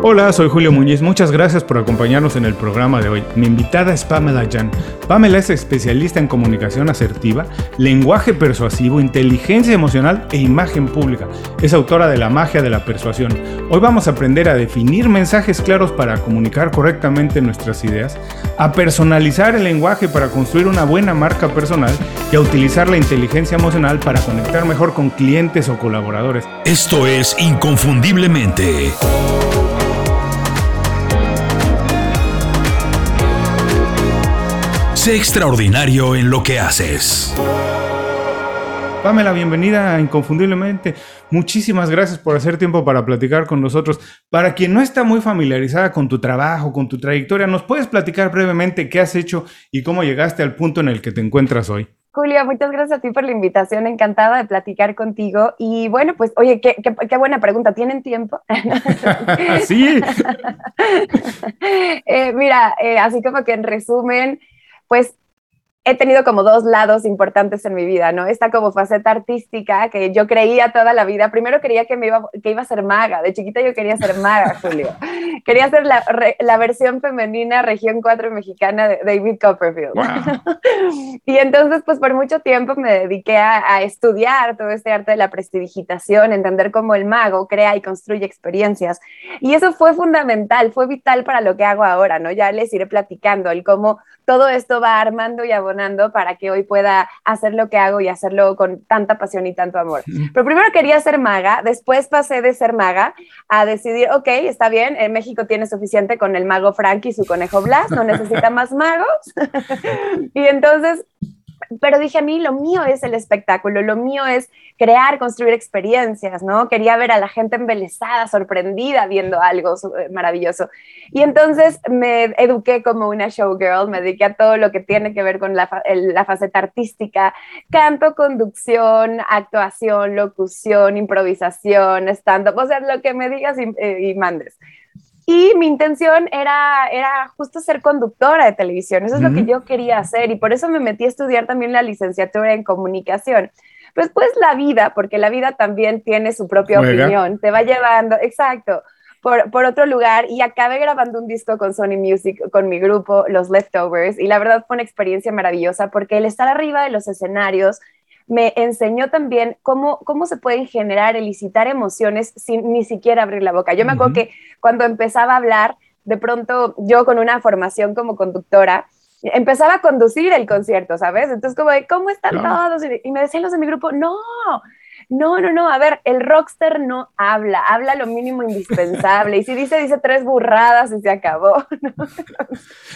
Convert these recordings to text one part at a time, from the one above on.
Hola, soy Julio Muñiz. Muchas gracias por acompañarnos en el programa de hoy. Mi invitada es Pamela Jan. Pamela es especialista en comunicación asertiva, lenguaje persuasivo, inteligencia emocional e imagen pública. Es autora de La magia de la persuasión. Hoy vamos a aprender a definir mensajes claros para comunicar correctamente nuestras ideas, a personalizar el lenguaje para construir una buena marca personal y a utilizar la inteligencia emocional para conectar mejor con clientes o colaboradores. Esto es Inconfundiblemente. Sé extraordinario en lo que haces. Pamela, bienvenida Inconfundiblemente. Muchísimas gracias por hacer tiempo para platicar con nosotros. Para quien no está muy familiarizada con tu trabajo, con tu trayectoria, ¿nos puedes platicar brevemente qué has hecho y cómo llegaste al punto en el que te encuentras hoy? Julio, muchas gracias a ti por la invitación, encantada de platicar contigo. Y bueno, pues, oye, qué, buena pregunta, ¿tienen tiempo? sí. Eh, mira, eh, así como que en resumen, pues he tenido como dos lados importantes en mi vida, ¿no? Esta como faceta artística que yo creía toda la vida. Primero quería que, me iba, que iba a ser maga. De chiquita yo quería ser maga, Julio. quería ser la, la, versión femenina región 4 mexicana de David Copperfield. y entonces, pues por mucho tiempo me dediqué a, a, estudiar todo este arte de la prestidigitación, entender cómo el mago crea y construye experiencias. Y eso fue fundamental, fue vital para lo que hago ahora, ¿no? Ya les iré platicando el cómo todo esto va armando y abonando para que hoy pueda hacer lo que hago y hacerlo con tanta pasión y tanto amor. Pero primero quería ser maga, después pasé de ser maga a decidir, ok, está bien, en México tiene suficiente con el mago Frank y su conejo Blas, no necesita más magos. y entonces pero dije a mí lo mío es el espectáculo, lo mío es crear, construir experiencias, ¿no? Quería ver a la gente embelesada, sorprendida viendo algo eh, maravilloso. Y entonces me eduqué como una showgirl, me dediqué a todo lo que tiene que ver con la, la faceta artística, canto, conducción, actuación, locución, improvisación, stand-up, o sea, lo que me digas y, eh, y mandes. Y mi intención era, era justo ser conductora de televisión, eso es lo que yo quería hacer y por eso me metí a estudiar también la licenciatura en comunicación. Pues pues la vida, porque la vida también tiene su propia opinión, te va llevando, exacto, por, por, otro lugar. Y acabé grabando un disco con Sony Music, con mi grupo, Los Leftovers, y la verdad fue una experiencia maravillosa porque el estar arriba de los escenarios me enseñó también cómo, cómo se pueden generar, elicitar emociones sin ni siquiera abrir la boca. Yo me acuerdo que cuando empezaba a hablar, de pronto yo con una formación como conductora, empezaba a conducir el concierto, ¿sabes? Entonces como ¿cómo están todos? Y me decían los de mi grupo, no, no, no, no, a ver, el rockster no habla, habla lo mínimo indispensable. Y si dice, dice tres burradas y se acabó.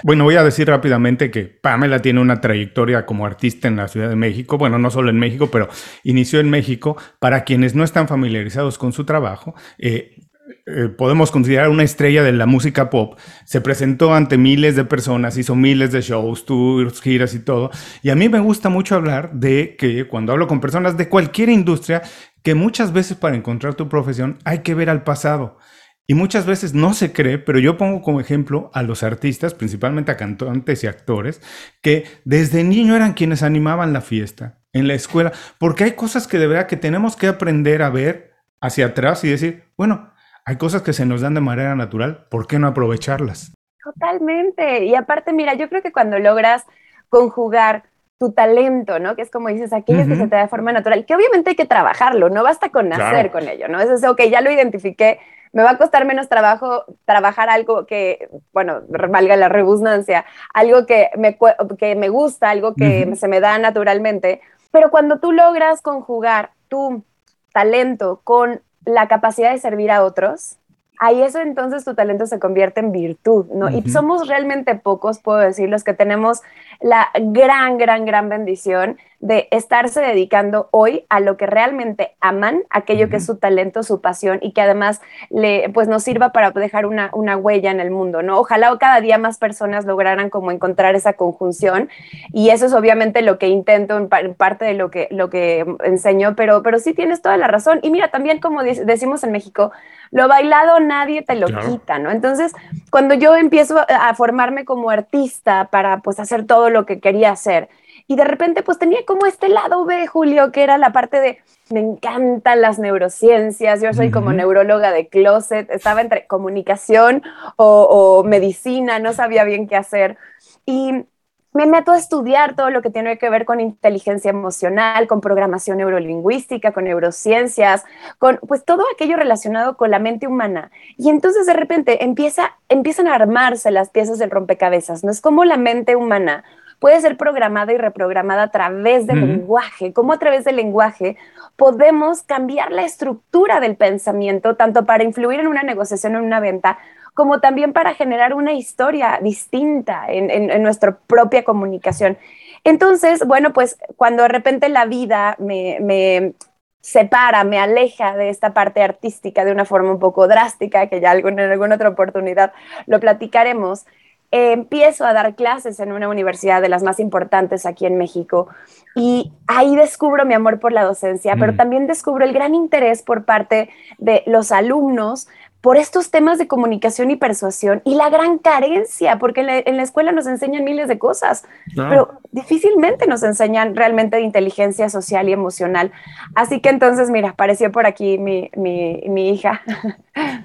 Bueno, voy a decir rápidamente que Pamela tiene una trayectoria como artista en la Ciudad de México, bueno, no solo en México, pero inició en México. Para quienes no están familiarizados con su trabajo, eh, eh, podemos considerar una estrella de la música pop, se presentó ante miles de personas, hizo miles de shows, tours, giras y todo. Y a mí me gusta mucho hablar de que cuando hablo con personas de cualquier industria, que muchas veces para encontrar tu profesión hay que ver al pasado. Y muchas veces no se cree, pero yo pongo como ejemplo a los artistas, principalmente a cantantes y actores, que desde niño eran quienes animaban la fiesta en la escuela, porque hay cosas que de verdad que tenemos que aprender a ver hacia atrás y decir, bueno, hay cosas que se nos dan de manera natural, ¿por qué no aprovecharlas? Totalmente. Y aparte, mira, yo creo que cuando logras conjugar tu talento, ¿no? Que es como dices, aquello que se te da de forma natural, que obviamente hay que trabajarlo, no basta con nacer con ello, ¿no? Es eso, ok, ya lo identifiqué, me va a costar menos trabajo trabajar algo que, bueno, valga la rebusnancia, algo que me, que me gusta, algo que se me da naturalmente, pero cuando tú logras conjugar tu talento con la capacidad de servir a otros, ahí eso entonces tu talento se convierte en virtud, ¿no? Y somos realmente pocos, puedo decir, los que tenemos la gran, gran, gran bendición de estarse dedicando hoy a lo que realmente aman, aquello que es su talento, su pasión y que además le, pues nos sirva para dejar una, una huella en el mundo, ¿no? Ojalá cada día más personas lograran como encontrar esa conjunción y eso es obviamente lo que intento en, parte de lo que, lo que enseño, pero, pero sí tienes toda la razón. Y mira, también como decimos en México, lo bailado nadie te lo quita, ¿no? Entonces, cuando yo empiezo a formarme como artista para pues hacer todo lo que quería hacer, Y de repente pues tenía como este lado B, Julio, que era la parte de, me encantan las neurociencias, yo soy como neuróloga de closet, estaba entre comunicación o, o medicina, no sabía bien qué hacer. Y me meto a estudiar todo lo que tiene que ver con inteligencia emocional, con programación neurolingüística, con neurociencias, con pues todo aquello relacionado con la mente humana. Y entonces de repente empieza, empiezan a armarse las piezas del rompecabezas. No es como la mente humana puede ser programada y reprogramada a través del lenguaje, como a través del lenguaje podemos cambiar la estructura del pensamiento, tanto para influir en una negociación o en una venta, como también para generar una historia distinta en, nuestra propia comunicación. Entonces, bueno, pues cuando de repente la vida me, separa, me aleja de esta parte artística de una forma un poco drástica, que ya en alguna otra oportunidad lo platicaremos, empiezo a dar clases en una universidad de las más importantes aquí en México y ahí descubro mi amor por la docencia, pero mm. también descubro el gran interés por parte de los alumnos por estos temas de comunicación y persuasión y la gran carencia, porque en la, escuela nos enseñan miles de cosas, pero difícilmente nos enseñan realmente de inteligencia social y emocional. Así que entonces, mira, apareció por aquí mi, mi, hija.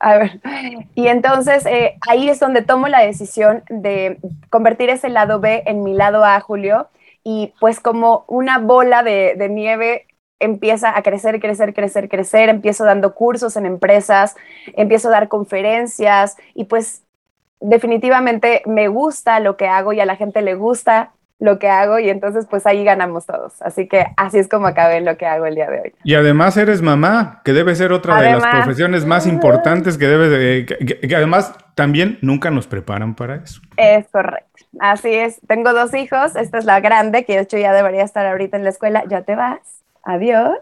A ver, y entonces eh, ahí es donde tomo la decisión de convertir ese lado B en mi lado A, Julio, y pues como una bola de, de nieve empieza a crecer, crecer, crecer, crecer, empiezo dando cursos en empresas, empiezo a dar conferencias y pues definitivamente me gusta lo que hago y a la gente le gusta lo que hago y entonces pues ahí ganamos todos. Así que así es como acabé lo que hago el día de hoy. Y además eres mamá, que debe ser otra de las profesiones más importantes que debe de, que, además también nunca nos preparan para eso. Es correcto. Así es. Tengo dos hijos. Esta es la grande, que de hecho ya debería estar ahorita en la escuela. Ya te vas. Adiós.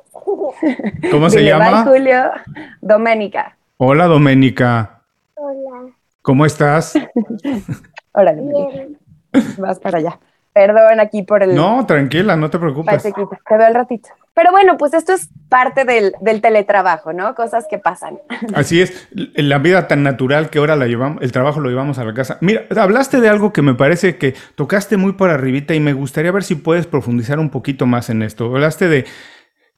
¿Cómo se llama? Julio. Doménica. Hola, Doménica. Hola. ¿Cómo estás? Hola, Bien. Vas para allá. Perdón aquí por el... No, tranquila, no te preocupes. Te veo al ratito. Pero bueno, pues esto es parte del, teletrabajo, ¿no? Cosas que pasan. Así es, la vida tan natural que ahora la llevamos, el trabajo lo llevamos a la casa. Mira, hablaste de algo que me parece que tocaste muy por arribita y me gustaría ver si puedes profundizar un poquito más en esto. Hablaste de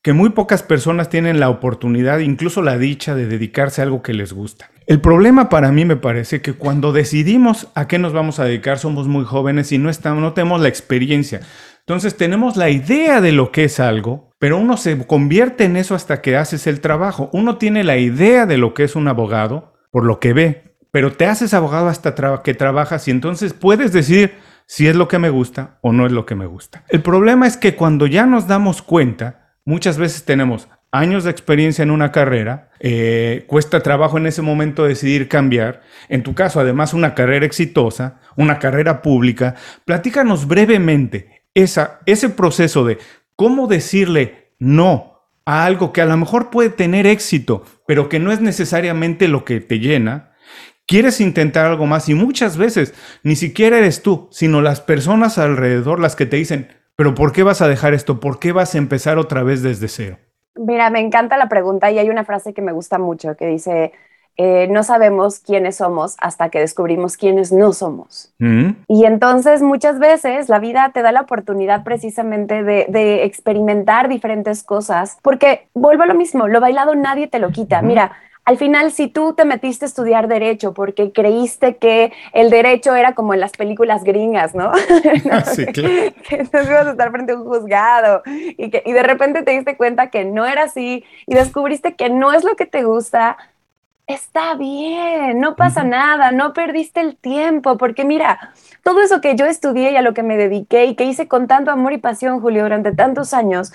que muy pocas personas tienen la oportunidad, incluso la dicha, de dedicarse a algo que les gusta. El problema para mí me parece que cuando decidimos a qué nos vamos a dedicar somos muy jóvenes y no, estamos, no tenemos la experiencia. Entonces tenemos la idea de lo que es algo, pero uno se convierte en eso hasta que haces el trabajo. Uno tiene la idea de lo que es un abogado por lo que ve, pero te haces abogado hasta que trabajas y entonces puedes decir si es lo que me gusta o no es lo que me gusta. El problema es que cuando ya nos damos cuenta, muchas veces tenemos años de experiencia en una carrera, eh, cuesta trabajo en ese momento decidir cambiar. En tu caso, además, una carrera exitosa, una carrera pública. Platícanos brevemente ese proceso de cómo decirle no a algo que a lo mejor puede tener éxito, pero que no es necesariamente lo que te llena, quieres intentar algo más y muchas veces ni siquiera eres tú, sino las personas alrededor las que te dicen, pero ¿por qué vas a dejar esto? ¿Por qué vas a empezar otra vez desde cero? Mira, me encanta la pregunta y hay una frase que me gusta mucho que dice, eh, no sabemos quiénes somos hasta que descubrimos quiénes no somos. Mm. Y entonces muchas veces la vida te da la oportunidad precisamente de, experimentar diferentes cosas, porque vuelvo a lo mismo, lo bailado nadie te lo quita. Mira, al final, si tú te metiste a estudiar derecho porque creíste que el derecho era como en las películas gringas, ¿no? Ah, sí, claro. que, entonces ibas a estar frente a un juzgado y, que, y de repente te diste cuenta que no era así y descubriste que no es lo que te gusta, está bien, no pasa nada, no perdiste el tiempo, porque mira, todo eso que yo estudié y a lo que me dediqué y que hice con tanto amor y pasión, Julio, durante tantos años,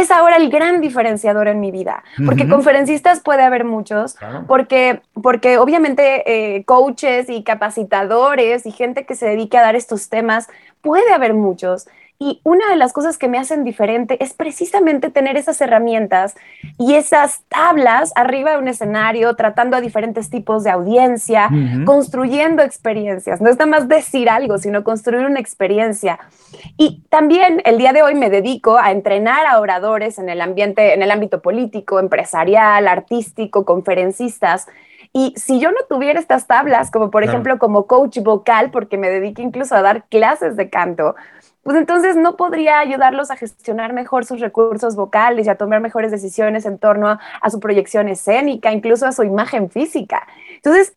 es ahora el gran diferenciador en mi vida, porque conferencistas puede haber muchos, porque, porque obviamente eh, coaches y capacitadores y gente que se dedique a dar estos temas, puede haber muchos. Y una de las cosas que me hacen diferente es precisamente tener esas herramientas y esas tablas arriba de un escenario, tratando a diferentes tipos de audiencia, construyendo experiencias. No es nada más decir algo, sino construir una experiencia. Y también el día de hoy me dedico a entrenar a oradores en el ambiente, en el ámbito político, empresarial, artístico, conferencistas Y si yo no tuviera estas tablas, como por ejemplo como coach vocal, porque me dediqué incluso a dar clases de canto, pues entonces no podría ayudarlos a gestionar mejor sus recursos vocales y a tomar mejores decisiones en torno a, su proyección escénica, incluso a su imagen física. Entonces,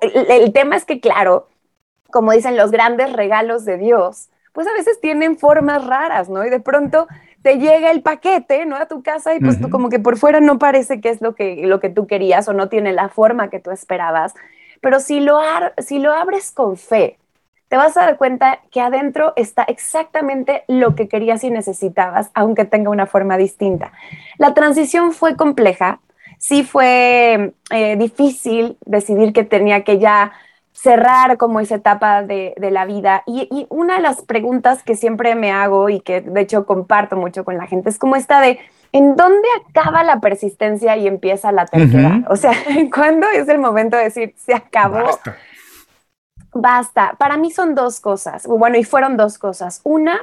el, el tema es que, claro, como dicen los grandes regalos de Dios, pues a veces tienen formas raras, ¿no? Y de pronto te llega el paquete, ¿no? A tu casa y pues tú como que por fuera no parece que es lo que, lo que tú querías o no tiene la forma que tú esperabas. Pero si lo, si lo abres con fe, te vas a dar cuenta que adentro está exactamente lo que querías y necesitabas, aunque tenga una forma distinta. La transición fue compleja, sí fue eh, difícil decidir que tenía que ya cerrar como esa etapa de, la vida. Y, una de las preguntas que siempre me hago y que de hecho comparto mucho con la gente es como esta de, ¿en dónde acaba la persistencia y empieza la terquedad? O sea, ¿cuándo es el momento de decir, se acabó? Basta. Basta. Para mí son dos cosas. Bueno, y fueron dos cosas. Una,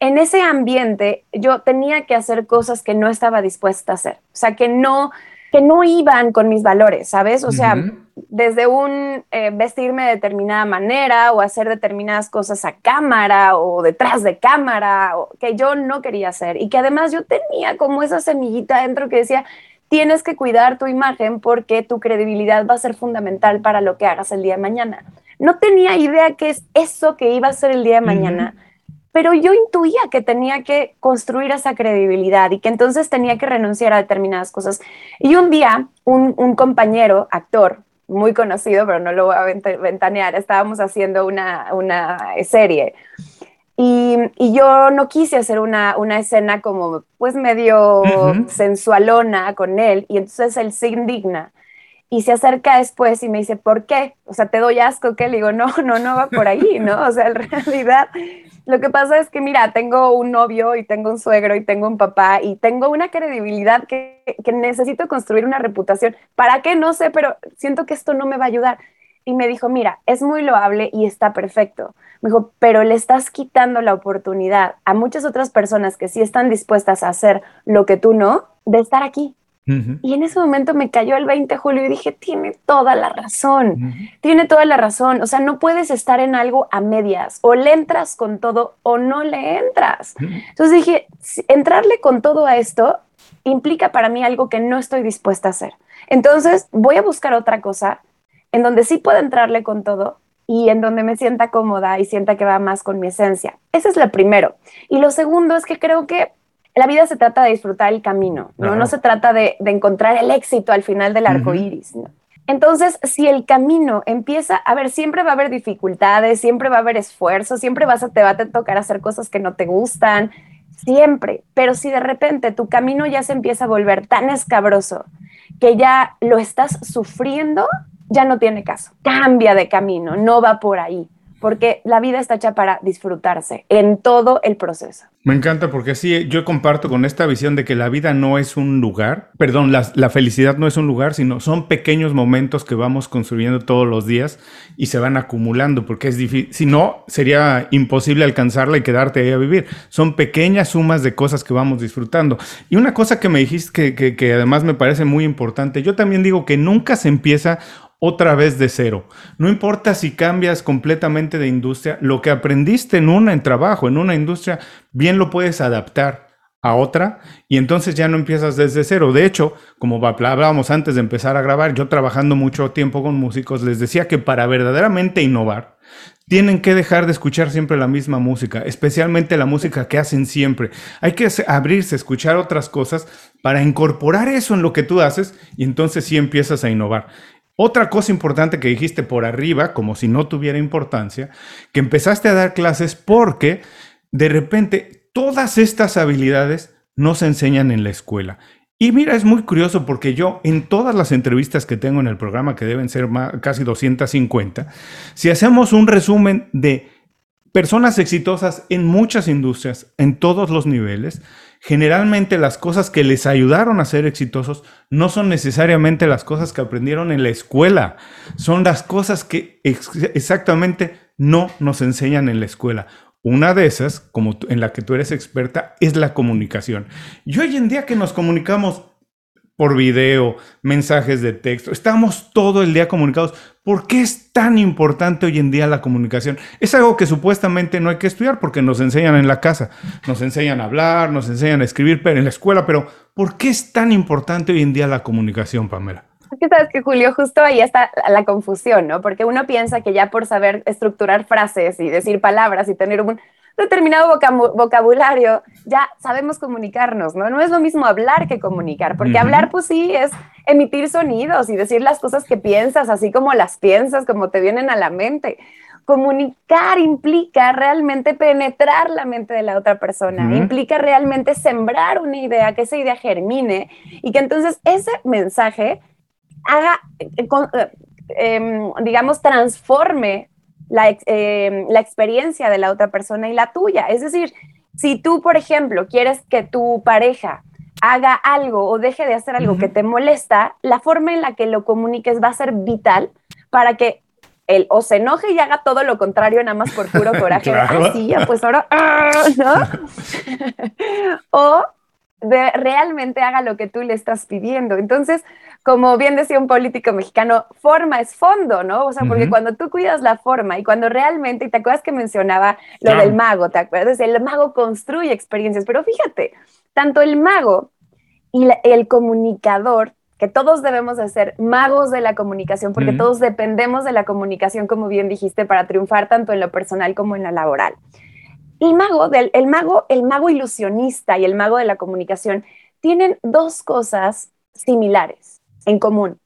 en ese ambiente yo tenía que hacer cosas que no estaba dispuesta a hacer. O sea, que no que no iban con mis valores, ¿sabes? O sea, desde un eh, vestirme de determinada manera o hacer determinadas cosas a cámara o detrás de cámara, que yo no quería hacer y que además yo tenía como esa semillita dentro que decía, tienes que cuidar tu imagen porque tu credibilidad va a ser fundamental para lo que hagas el día de mañana. No tenía idea qué es eso que iba a ser el día de mañana pero yo intuía que tenía que construir esa credibilidad y que entonces tenía que renunciar a determinadas cosas. Y un día, un, compañero, actor, muy conocido, pero no lo voy a ventanear, estábamos haciendo una, una serie. Y, y, yo no quise hacer una, una escena como pues medio sensualona con él y entonces él se indigna y se acerca después y me dice, ¿por qué? O sea, te doy asco, que le digo, no, no, no va por ahí, ¿no? O sea, en realidad lo que pasa es que, mira, tengo un novio y tengo un suegro y tengo un papá y tengo una credibilidad que, que necesito construir una reputación. ¿Para qué? No sé, pero siento que esto no me va a ayudar. Y me dijo, mira, es muy loable y está perfecto. Me dijo, pero le estás quitando la oportunidad a muchas otras personas que sí están dispuestas a hacer lo que tú no, de estar aquí. Y en ese momento me cayó el 20 de julio y dije, tiene toda la razón, tiene toda la razón. O sea, no puedes estar en algo a medias, o le entras con todo o no le entras. Entonces dije, entrarle con todo a esto implica para mí algo que no estoy dispuesta a hacer. Entonces voy a buscar otra cosa en donde sí puedo entrarle con todo y en donde me sienta cómoda y sienta que va más con mi esencia. Ese es lo primero. Y lo segundo es que creo que la vida se trata de disfrutar el camino, ¿no? No se trata de, encontrar el éxito al final del arco iris, Entonces, si el camino empieza, a ver, siempre va a haber dificultades, siempre va a haber esfuerzo, siempre vas a, te va a tocar hacer cosas que no te gustan, siempre. Pero si de repente tu camino ya se empieza a volver tan escabroso que ya lo estás sufriendo, ya no tiene caso. Cambia de camino, no va por ahí porque la vida está hecha para disfrutarse en todo el proceso. Me encanta porque sí, yo comparto con esta visión de que la vida no es un lugar, perdón, la, la, felicidad no es un lugar, sino son pequeños momentos que vamos construyendo todos los días y se van acumulando, porque es difícil, si no, sería imposible alcanzarla y quedarte ahí a vivir. Son pequeñas sumas de cosas que vamos disfrutando. Y una cosa que me dijiste que, que, que además me parece muy importante, yo también digo que nunca se empieza otra vez de cero. No importa si cambias completamente de industria, lo que aprendiste en una en trabajo, en una industria, bien lo puedes adaptar a otra y entonces ya no empiezas desde cero. De hecho, como hablábamos antes de empezar a grabar, yo trabajando mucho tiempo con músicos, les decía que para verdaderamente innovar, tienen que dejar de escuchar siempre la misma música, especialmente la música que hacen siempre. Hay que abrirse, escuchar otras cosas para incorporar eso en lo que tú haces y entonces sí empiezas a innovar. Otra cosa importante que dijiste por arriba, como si no tuviera importancia, que empezaste a dar clases porque de repente todas estas habilidades no se enseñan en la escuela. Y mira, es muy curioso porque yo en todas las entrevistas que tengo en el programa, que deben ser casi 250, si hacemos un resumen de personas exitosas en muchas industrias, en todos los niveles, generalmente las cosas que les ayudaron a ser exitosos no son necesariamente las cosas que aprendieron en la escuela, son las cosas que exactamente no nos enseñan en la escuela. Una de esas, como en la que tú eres experta, es la comunicación. Y hoy en día que nos comunicamos por video, mensajes de texto. Estamos todo el día comunicados. ¿Por qué es tan importante hoy en día la comunicación? Es algo que supuestamente no hay que estudiar porque nos enseñan en la casa, nos enseñan a hablar, nos enseñan a escribir pero en la escuela, pero ¿por qué es tan importante hoy en día la comunicación, Pamela? Que sabes que Julio, justo ahí está la confusión, ¿no? Porque uno piensa que ya por saber estructurar frases y decir palabras y tener un determinado vocabulario, ya sabemos comunicarnos, ¿no? No es lo mismo hablar que comunicar, porque hablar pues sí es emitir sonidos y decir las cosas que piensas, así como las piensas, como te vienen a la mente. Comunicar implica realmente penetrar la mente de la otra persona, implica realmente sembrar una idea, que esa idea germine y que entonces ese mensaje haga, eh, eh, em, digamos, transforme eh, la, experiencia de la otra persona y la tuya. Es decir, si tú, por ejemplo, quieres que tu pareja haga algo o deje de hacer algo que te molesta, la forma en la que lo comuniques va a ser vital para que él o se enoje y haga todo lo contrario nada más por puro coraje. Claro. sí, pues ahora, ¡ah! ¿no? o realmente haga lo que tú le estás pidiendo. Entonces, como bien decía un político mexicano, forma es fondo, ¿no? O sea, porque cuando tú cuidas la forma y cuando realmente, y te acuerdas que mencionaba lo del mago, ¿te acuerdas? El mago construye experiencias, pero fíjate, tanto el mago y el comunicador, que todos debemos de ser magos de la comunicación, porque todos dependemos de la comunicación, como bien dijiste, para triunfar tanto en lo personal como en lo laboral. El mago, del, el mago, el mago ilusionista y el mago de la comunicación tienen dos cosas similares en común.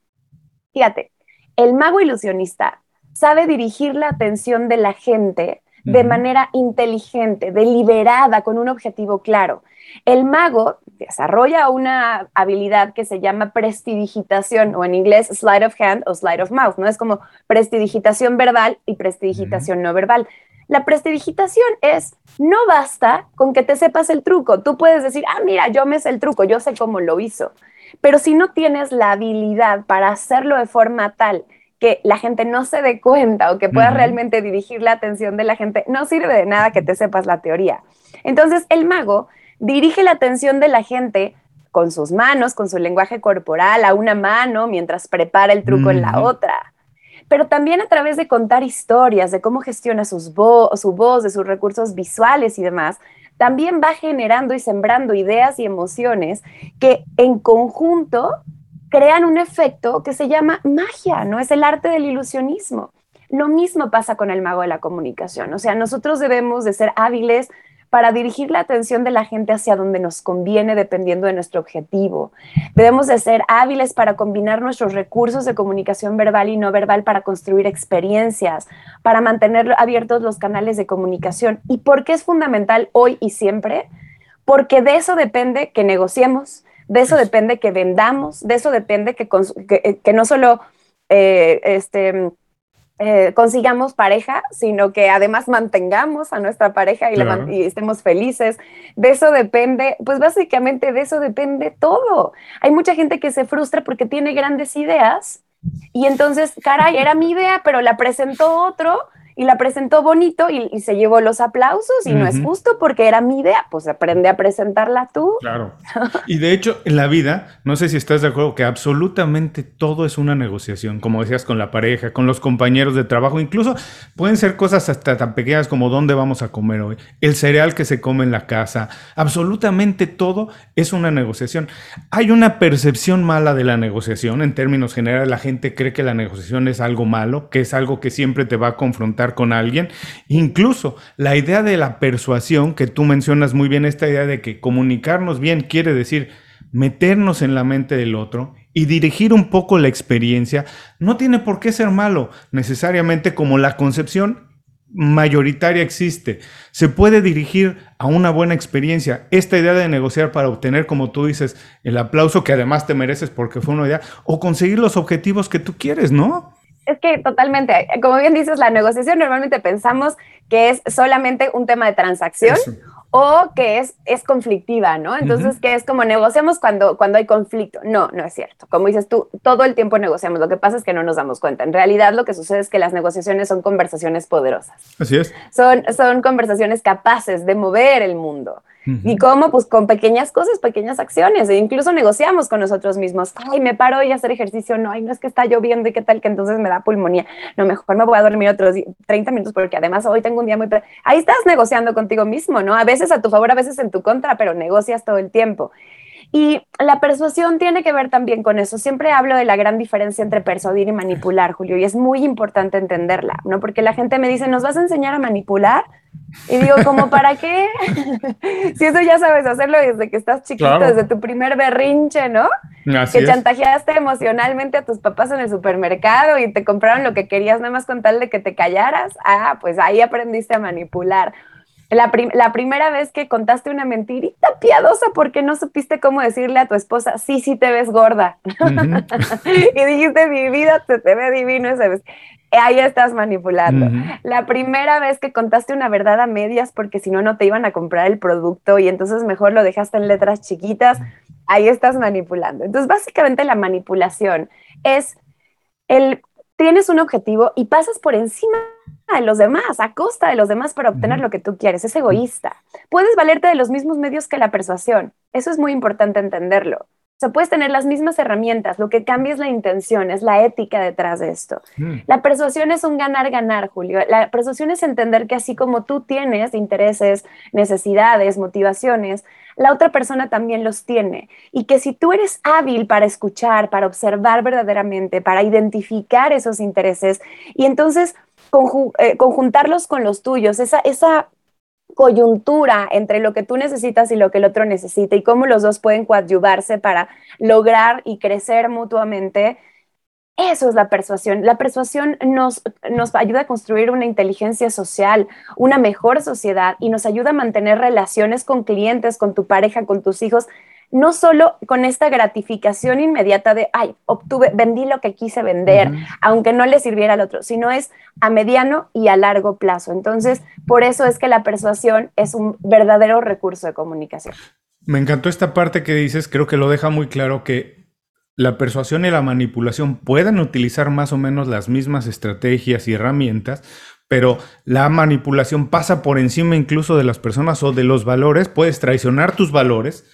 Fíjate, el mago ilusionista sabe dirigir la atención de la gente de manera inteligente, deliberada, con un objetivo claro. El mago desarrolla una habilidad que se llama prestidigitación o en inglés slide of hand o slide of mouth, ¿no? Es como prestidigitación verbal y prestidigitación no verbal. La prestidigitación es, no basta con que te sepas el truco. Tú puedes decir, ah, mira, yo me sé el truco, yo sé cómo lo hizo. Pero si no tienes la habilidad para hacerlo de forma tal que la gente no se dé cuenta o que pueda realmente dirigir la atención de la gente, no sirve de nada que te sepas la teoría. Entonces, el mago dirige la atención de la gente con sus manos, con su lenguaje corporal, a una mano, mientras prepara el truco en la otra. Pero también a través de contar historias, de cómo gestiona sus su voz, de sus recursos visuales y demás, también va generando y sembrando ideas y emociones que en conjunto crean un efecto que se llama magia, ¿no? Es el arte del ilusionismo. Lo mismo pasa con el mago de la comunicación, o sea, nosotros debemos de ser hábiles para dirigir la atención de la gente hacia donde nos conviene dependiendo de nuestro objetivo. Debemos de ser hábiles para combinar nuestros recursos de comunicación verbal y no verbal para construir experiencias, para mantener abiertos los canales de comunicación. ¿Y por qué es fundamental hoy y siempre? Porque de eso depende que negociemos, de eso depende que vendamos, de eso depende que, que, no solo eh, este, eh, consigamos pareja, sino que además mantengamos a nuestra pareja y, estemos felices. De eso depende, pues básicamente de eso depende todo. Hay mucha gente que se frustra porque tiene grandes ideas y entonces, caray, era mi idea, pero la presentó otro y la presentó bonito y, se llevó los aplausos y no es justo porque era mi idea, pues aprende a presentarla tú. Claro. Y de hecho, en la vida, no sé si estás de acuerdo que absolutamente todo es una negociación, como decías, con la pareja, con los compañeros de trabajo, incluso pueden ser cosas hasta tan pequeñas como dónde vamos a comer hoy, el cereal que se come en la casa, absolutamente todo es una negociación. Hay una percepción mala de la negociación en términos generales, la gente cree que la negociación es algo malo, que es algo que siempre te va a confrontar con alguien. Incluso la idea de la persuasión, que tú mencionas muy bien, esta idea de que comunicarnos bien quiere decir meternos en la mente del otro y dirigir un poco la experiencia, no tiene por qué ser malo necesariamente como la concepción mayoritaria existe. Se puede dirigir a una buena experiencia. Esta idea de negociar para obtener, como tú dices, el aplauso que además te mereces porque fue una idea, o conseguir los objetivos que tú quieres, ¿no? Es que totalmente, como bien dices, la negociación normalmente pensamos que es solamente un tema de transacción o que es, es conflictiva, ¿no? Entonces, que es como negociamos cuando, cuando hay conflicto. No, no es cierto. Como dices tú, todo el tiempo negociamos. Lo que pasa es que no nos damos cuenta. En realidad, lo que sucede es que las negociaciones son conversaciones poderosas. Así es. Son, son conversaciones capaces de mover el mundo. ¿Y cómo? Pues con pequeñas cosas, pequeñas acciones. E incluso negociamos con nosotros mismos. Ay, me paro y hacer ejercicio. No, ay, no es que está lloviendo y qué tal que entonces me da pulmonía. No, mejor me voy a dormir otros 30 minutos porque además hoy tengo un día muy... Ahí estás negociando contigo mismo, ¿no? A veces a tu favor, a veces en tu contra, pero negocias todo el tiempo. Y la persuasión tiene que ver también con eso. Siempre hablo de la gran diferencia entre persuadir y manipular, Julio, y es muy importante entenderla, ¿no? Porque la gente me dice, ¿nos vas a enseñar a manipular? Y digo, ¿como para qué? si eso ya sabes hacerlo desde que estás chiquito, desde tu primer berrinche, ¿no? que chantajeaste emocionalmente a tus papás en el supermercado y te compraron lo que querías nada más con tal de que te callaras. Ah, pues ahí aprendiste a manipular. La, primera vez que contaste una mentirita piadosa porque no supiste cómo decirle a tu esposa, sí, sí te ves gorda. y dijiste, mi vida te, te ve divino esa vez. Ahí estás manipulando. La primera vez que contaste una verdad a medias porque si no, no te iban a comprar el producto y entonces mejor lo dejaste en letras chiquitas, ahí estás manipulando. Entonces, básicamente la manipulación es el, tienes un objetivo y pasas por encima de los demás, a costa de los demás para obtener lo que tú quieres. Es egoísta. Puedes valerte de los mismos medios que la persuasión. Eso es muy importante entenderlo. O sea, puedes tener las mismas herramientas, lo que cambia es la intención, es la ética detrás de esto. Mm. La persuasión es un ganar-ganar, Julio. La persuasión es entender que así como tú tienes intereses, necesidades, motivaciones, la otra persona también los tiene. Y que si tú eres hábil para escuchar, para observar verdaderamente, para identificar esos intereses y entonces eh, conjuntarlos con los tuyos, esa, esa coyuntura entre lo que tú necesitas y lo que el otro necesita y cómo los dos pueden coadyuvarse para lograr y crecer mutuamente. Eso es la persuasión. La persuasión nos, nos ayuda a construir una inteligencia social, una mejor sociedad y nos ayuda a mantener relaciones con clientes, con tu pareja, con tus hijos no solo con esta gratificación inmediata de, ay, obtuve, vendí lo que quise vender, aunque no le sirviera al otro, sino es a mediano y a largo plazo. Entonces, por eso es que la persuasión es un verdadero recurso de comunicación. Me encantó esta parte que dices, creo que lo deja muy claro que la persuasión y la manipulación pueden utilizar más o menos las mismas estrategias y herramientas, pero la manipulación pasa por encima incluso de las personas o de los valores, puedes traicionar tus valores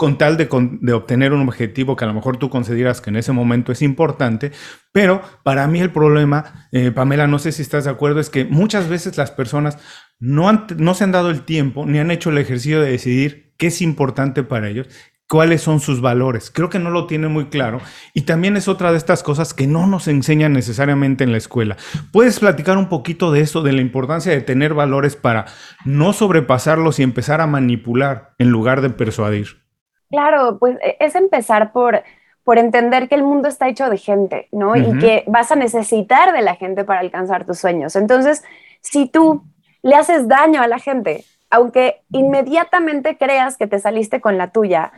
con tal de, obtener un objetivo que a lo mejor tú consideras que en ese momento es importante, pero para mí el problema, eh, Pamela, no sé si estás de acuerdo, es que muchas veces las personas no, no se han dado el tiempo ni han hecho el ejercicio de decidir qué es importante para ellos, cuáles son sus valores. Creo que no lo tienen muy claro. Y también es otra de estas cosas que no nos enseñan necesariamente en la escuela. ¿Puedes platicar un poquito de eso, de la importancia de tener valores para no sobrepasarlos y empezar a manipular en lugar de persuadir? Claro, pues e, es empezar por, por entender que el mundo está hecho de gente, ¿no? Y que vas a necesitar de la gente para alcanzar tus sueños. Entonces, si tú le haces daño a la gente, aunque inmediatamente creas que te saliste con la tuya,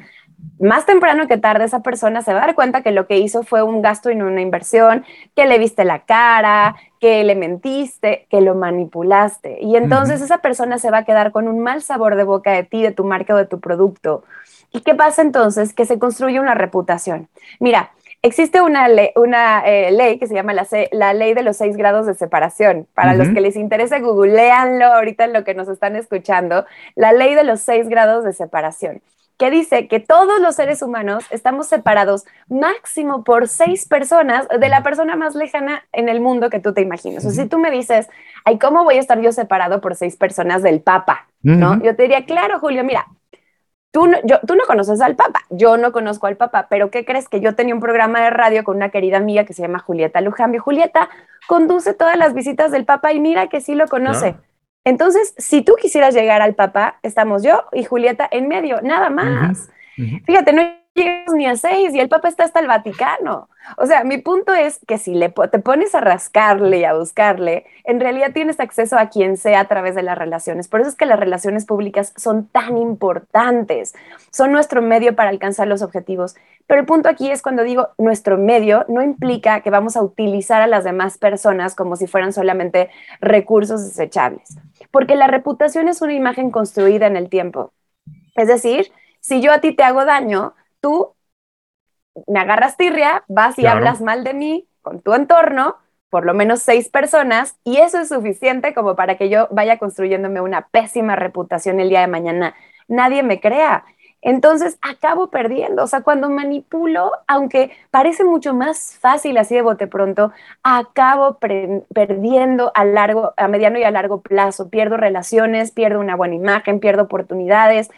más temprano que tarde esa persona se va a dar cuenta que lo que hizo fue un gasto y no una inversión, que le viste la cara, que le mentiste, que lo manipulaste. Y entonces esa persona se va a quedar con un mal sabor de boca de ti, de tu marca o de tu producto. ¿Y qué pasa entonces? Que se construye una reputación. Mira, existe una, ley, una eh, ley que se llama la, la, ley de los seis grados de separación. Para los que les interese, googleanlo ahorita en lo que nos están escuchando. La ley de los seis grados de separación que dice que todos los seres humanos estamos separados máximo por seis personas de la persona más lejana en el mundo que tú te imaginas. O sea, si tú me dices, ay, ¿cómo voy a estar yo separado por seis personas del Papa? ¿No? Yo te diría, claro, Julio, mira, Tú no, yo, tú no conoces al Papa, yo no conozco al Papa, pero ¿qué crees? Que yo tenía un programa de radio con una querida amiga que se llama Julieta Lujambio. Julieta conduce todas las visitas del Papa y mira que sí lo conoce. Entonces, si tú quisieras llegar al Papa, estamos yo y Julieta en medio, nada más. Fíjate, no llegas ni a seis y el Papa está hasta el Vaticano. O sea, mi punto es que si te pones a rascarle y a buscarle, en realidad tienes acceso a quien sea a través de las relaciones. Por eso es que las relaciones públicas son tan importantes. Son nuestro medio para alcanzar los objetivos. Pero el punto aquí es cuando digo nuestro medio, no implica que vamos a utilizar a las demás personas como si fueran solamente recursos desechables. Porque la reputación es una imagen construida en el tiempo. Es decir, si yo a ti te hago daño, tú me agarras tirria, vas y hablas mal de mí con tu entorno, por lo menos seis personas, y eso es suficiente como para que yo vaya construyéndome una pésima reputación el día de mañana. nadie me crea. Entonces acabo perdiendo, o sea, cuando manipulo, aunque parece mucho más fácil así de bote pronto, acabo perdiendo a largo, a mediano y a largo plazo, pierdo relaciones, pierdo una buena imagen, pierdo oportunidades,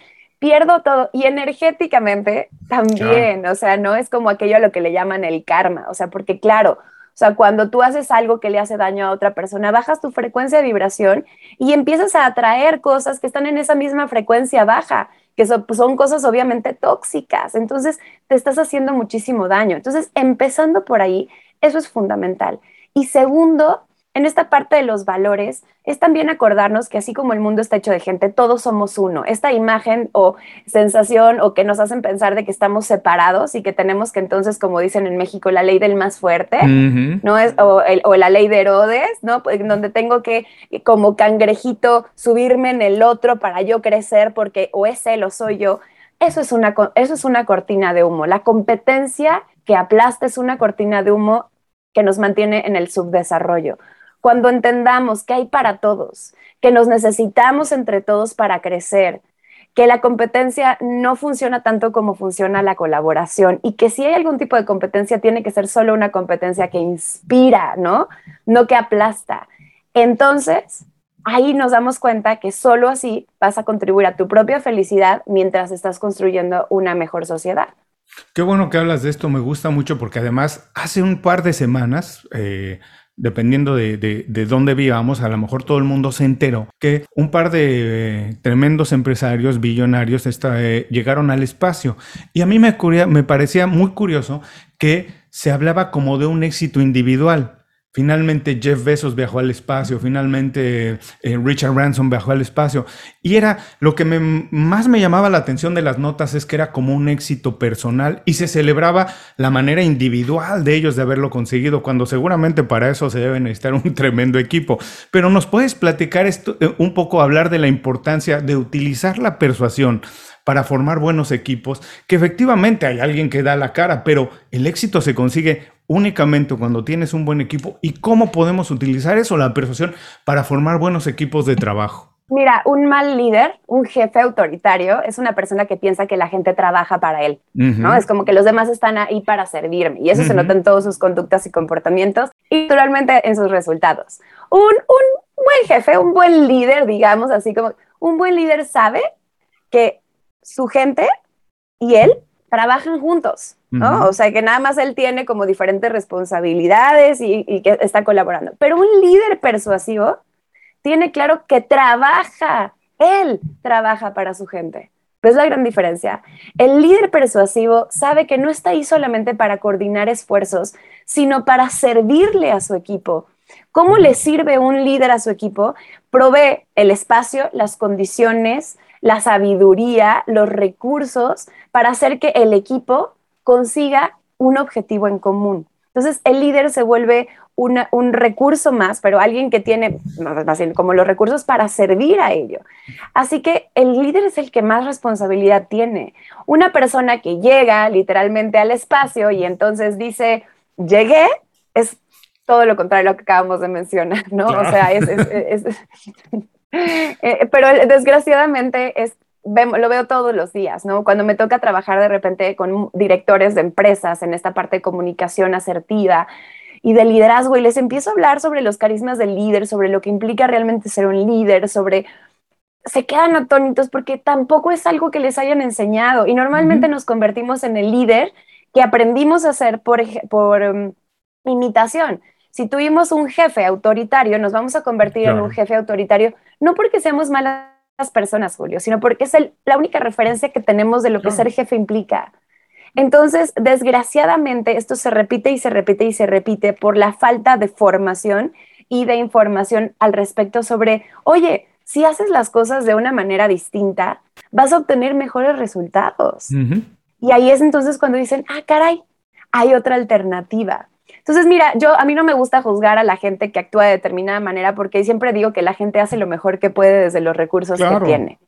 pierdo todo y energéticamente también, o sea, no es como aquello a lo que le llaman el karma, o sea, porque claro, o sea, cuando tú haces algo que le hace daño a otra persona, bajas tu frecuencia de vibración y empiezas a atraer cosas que están en esa misma frecuencia baja, que son, pues, son cosas obviamente tóxicas. Entonces, te estás haciendo muchísimo daño. Entonces, empezando por ahí, eso es fundamental. Y segundo, en esta parte de los valores es también acordarnos que así como el mundo está hecho de gente, todos somos uno. Esta imagen o sensación o que nos hacen pensar de que estamos separados y que tenemos que entonces, como dicen en México, la ley del más fuerte, ¿no? Es, o, la ley de Herodes, ¿no? Pues, donde tengo que, como cangrejito, subirme en el otro para yo crecer porque o es él o soy yo. Eso es una, eso es una cortina de humo. La competencia que aplasta es una cortina de humo que nos mantiene en el subdesarrollo cuando entendamos que hay para todos, que nos necesitamos entre todos para crecer, que la competencia no funciona tanto como funciona la colaboración y que si hay algún tipo de competencia tiene que ser solo una competencia que inspira, ¿no? No que aplasta. Entonces, ahí nos damos cuenta que solo así vas a contribuir a tu propia felicidad mientras estás construyendo una mejor sociedad. Qué bueno que hablas de esto, me gusta mucho porque además hace un par de semanas eh, dependiendo de, de, dónde vivamos, a lo mejor todo el mundo se enteró que un par de eh, tremendos empresarios billonarios eh, llegaron al espacio. Y a mí me, me parecía muy curioso que se hablaba como de un éxito individual. Finalmente Jeff Bezos viajó al espacio, finalmente eh, Richard Branson viajó al espacio. Y era lo que más me llamaba la atención de las notas es que era como un éxito personal y se celebraba la manera individual de ellos de haberlo conseguido, cuando seguramente para eso se debe necesitar un tremendo equipo. Pero nos puedes platicar esto, eh, un poco, hablar de la importancia de utilizar la persuasión para formar buenos equipos, que efectivamente hay alguien que da la cara, pero el éxito se consigue únicamente cuando tienes un buen equipo y cómo podemos utilizar eso, la persuasión, para formar buenos equipos de trabajo. Mira, un mal líder, un jefe autoritario, es una persona que piensa que la gente trabaja para él, ¿no? Es como que los demás están ahí para servirme y eso se nota en todos sus conductas y comportamientos y naturalmente en sus resultados. Un, un buen jefe, un buen líder, digamos así como, un buen líder sabe que su gente y él trabajan juntos, ¿no? O sea, que nada más él tiene como diferentes responsabilidades y, que está colaborando. Pero un líder persuasivo tiene claro que trabaja, él trabaja para su gente. ¿Ves la gran diferencia? El líder persuasivo sabe que no está ahí solamente para coordinar esfuerzos, sino para servirle a su equipo. ¿Cómo le sirve un líder a su equipo? Provee el espacio, las condiciones, la sabiduría, los recursos para hacer que el equipo consiga un objetivo en común. Entonces, el líder se vuelve un recurso más, pero alguien que tiene más bien, como los recursos para servir a ello. Así que el líder es el que más responsabilidad tiene. Una persona que llega literalmente al espacio y entonces dice, llegué, es todo lo contrario a lo que acabamos de mencionar, ¿no? O sea, es, Eh, pero desgraciadamente es, lo veo todos los días, ¿no? Cuando me toca trabajar de repente con directores de empresas en esta parte de comunicación asertiva y de liderazgo y les empiezo a hablar sobre los carismas del líder, sobre lo que implica realmente ser un líder, sobre se quedan atónitos porque tampoco es algo que les hayan enseñado. Y normalmente nos convertimos en el líder que aprendimos a hacer por, por um, imitación. Si tuvimos un jefe autoritario, nos vamos a convertir en un jefe autoritario, no porque seamos malas personas, Julio, sino porque es la única referencia que tenemos de lo que ser jefe implica. Entonces, desgraciadamente, esto se repite y se repite y se repite por la falta de formación y de información al respecto sobre, oye, si haces las cosas de una manera distinta, vas a obtener mejores resultados. Y ahí es entonces cuando dicen, ah, caray, hay otra alternativa. Entonces, mira, yo a mí no me gusta juzgar a la gente que actúa de determinada manera porque siempre digo que la gente hace lo mejor que puede desde los recursos que tiene.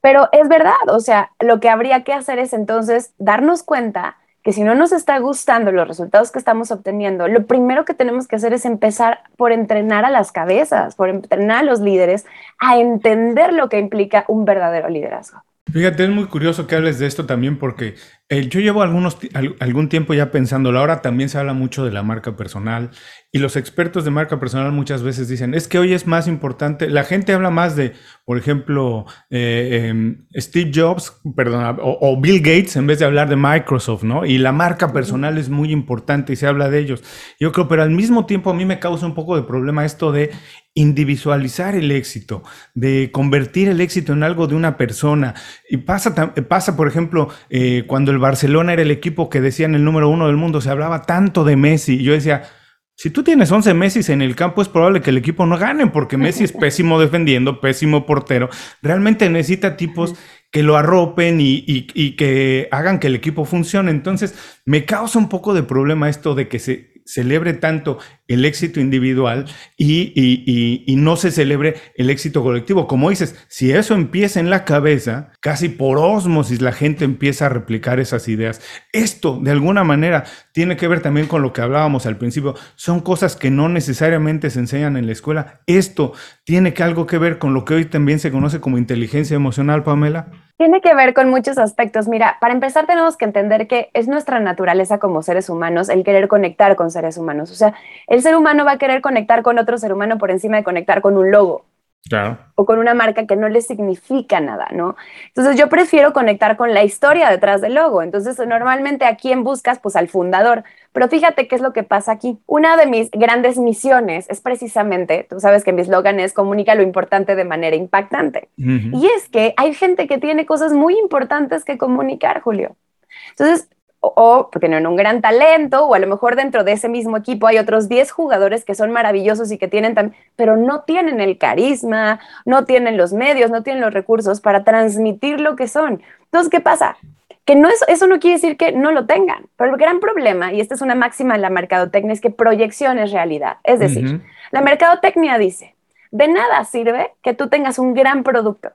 Pero es verdad, o sea, lo que habría que hacer es entonces darnos cuenta que si no nos está gustando los resultados que estamos obteniendo, lo primero que tenemos que hacer es empezar por entrenar a las cabezas, por entrenar a los líderes a entender lo que implica un verdadero liderazgo. Fíjate, es muy curioso que hables de esto también porque eh, yo llevo algunos, algún tiempo ya pensándolo. Ahora también se habla mucho de la marca personal y los expertos de marca personal muchas veces dicen, es que hoy es más importante, la gente habla más de, por ejemplo, eh, em, Steve Jobs, perdón, o, Bill Gates en vez de hablar de Microsoft, ¿no? Y la marca personal es muy importante y se habla de ellos. Yo creo, pero al mismo tiempo a mí me causa un poco de problema esto de individualizar el éxito, de convertir el éxito en algo de una persona. Y pasa, pasa por ejemplo, eh, cuando el Barcelona era el equipo que decían el número uno del mundo, se hablaba tanto de Messi. Y yo decía, si tú tienes 11 Messi en el campo, es probable que el equipo no gane, porque Messi es pésimo defendiendo, pésimo portero. Realmente necesita tipos que lo arropen y, y que hagan que el equipo funcione. Entonces, me causa un poco de problema esto de que se celebre tanto el éxito individual y, no se celebre el éxito colectivo. Como dices, si eso empieza en la cabeza, casi por osmosis la gente empieza a replicar esas ideas. Esto, de alguna manera, tiene que ver también con lo que hablábamos al principio. Son cosas que no necesariamente se enseñan en la escuela. Esto tiene que algo que ver con lo que hoy también se conoce como inteligencia emocional, Pamela. Tiene que ver con muchos aspectos. Mira, para empezar tenemos que entender que es nuestra naturaleza como seres humanos el querer conectar con seres humanos. O sea, el ser humano va a querer conectar con otro ser humano por encima de conectar con un logo. O con una marca que no le significa nada, ¿no? Entonces yo prefiero conectar con la historia detrás del logo. Entonces normalmente a quién buscas, pues al fundador. Pero fíjate qué es lo que pasa aquí. Una de mis grandes misiones es precisamente, tú sabes que mi eslogan es comunica lo importante de manera impactante. Y es que hay gente que tiene cosas muy importantes que comunicar, Julio. Entonces, o porque tienen un gran talento, o a lo mejor dentro de ese mismo equipo hay otros 10 jugadores que son maravillosos y que tienen también, pero no tienen el carisma, no tienen los medios, no tienen los recursos para transmitir lo que son. Entonces, ¿qué pasa? Que no es, eso no quiere decir que no lo tengan, pero el gran problema, y esta es una máxima en la mercadotecnia, es que proyección es realidad. Es decir, la mercadotecnia dice, de nada sirve que tú tengas un gran producto.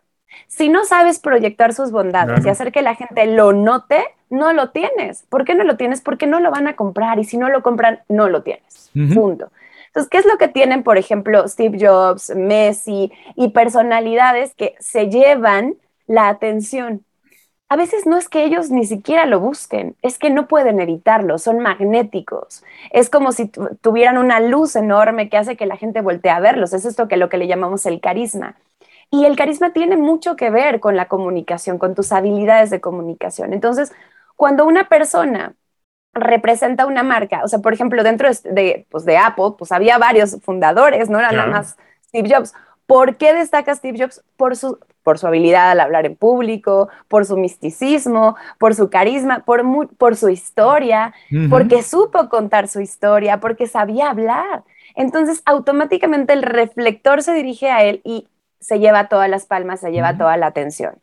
Si no sabes proyectar sus bondades y hacer que la gente lo note, no lo tienes. ¿Por qué no lo tienes? Porque no lo van a comprar y si no lo compran, no lo tienes. Punto. Entonces, ¿qué es lo que tienen, por ejemplo, Steve Jobs, Messi y personalidades que se llevan la atención? A veces no es que ellos ni siquiera lo busquen, es que no pueden evitarlo, son magnéticos. Es como si tuvieran una luz enorme que hace que la gente voltee a verlos. Es esto que lo que le llamamos el carisma. Y el carisma tiene mucho que ver con la comunicación, con tus habilidades de comunicación. Entonces, cuando una persona representa una marca, o sea, por ejemplo, dentro de, pues, de Apple, pues había varios fundadores, no era nada más Steve Jobs. ¿Por qué destaca Steve Jobs? Por su, por su habilidad al hablar en público, por su misticismo, por su carisma, por, por su historia, porque supo contar su historia, porque sabía hablar. Entonces, automáticamente el reflector se dirige a él y se lleva todas las palmas, se lleva toda la atención.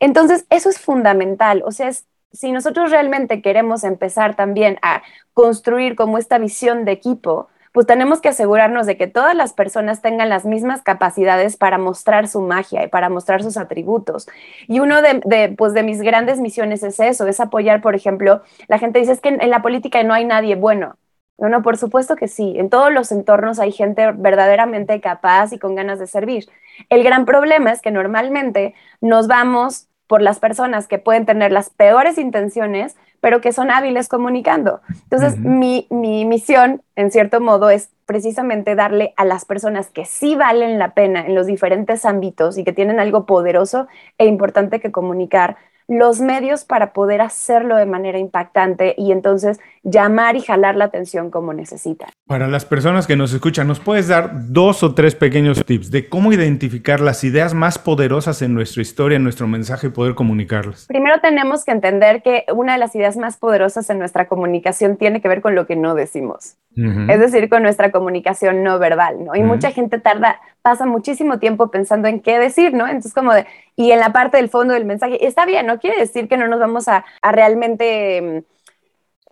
Entonces, eso es fundamental. O sea, es si nosotros realmente queremos empezar también a construir como esta visión de equipo, pues tenemos que asegurarnos de que todas las personas tengan las mismas capacidades para mostrar su magia y para mostrar sus atributos. Y uno de, pues de mis grandes misiones es eso, es apoyar, por ejemplo, la gente dice es que en, la política no hay nadie bueno. No, no, por supuesto que sí. En todos los entornos hay gente verdaderamente capaz y con ganas de servir. El gran problema es que normalmente nos vamos por las personas que pueden tener las peores intenciones, pero que son hábiles comunicando. Entonces, mi, mi, misión, en cierto modo, es precisamente darle a las personas que sí valen la pena en los diferentes ámbitos y que tienen algo poderoso e importante que comunicar, los medios para poder hacerlo de manera impactante y entonces llamar y jalar la atención como necesitan. Para las personas que nos escuchan, ¿nos puedes dar dos o tres pequeños tips de cómo identificar las ideas más poderosas en nuestra historia, en nuestro mensaje y poder comunicarlas? Primero tenemos que entender que una de las ideas más poderosas en nuestra comunicación tiene que ver con lo que no decimos. Es decir, con nuestra comunicación no verbal, ¿no? Y mucha gente tarda, pasa muchísimo tiempo pensando en qué decir, ¿no? Entonces, como de, y en la parte del fondo del mensaje, está bien, no quiere decir que no nos vamos a, realmente...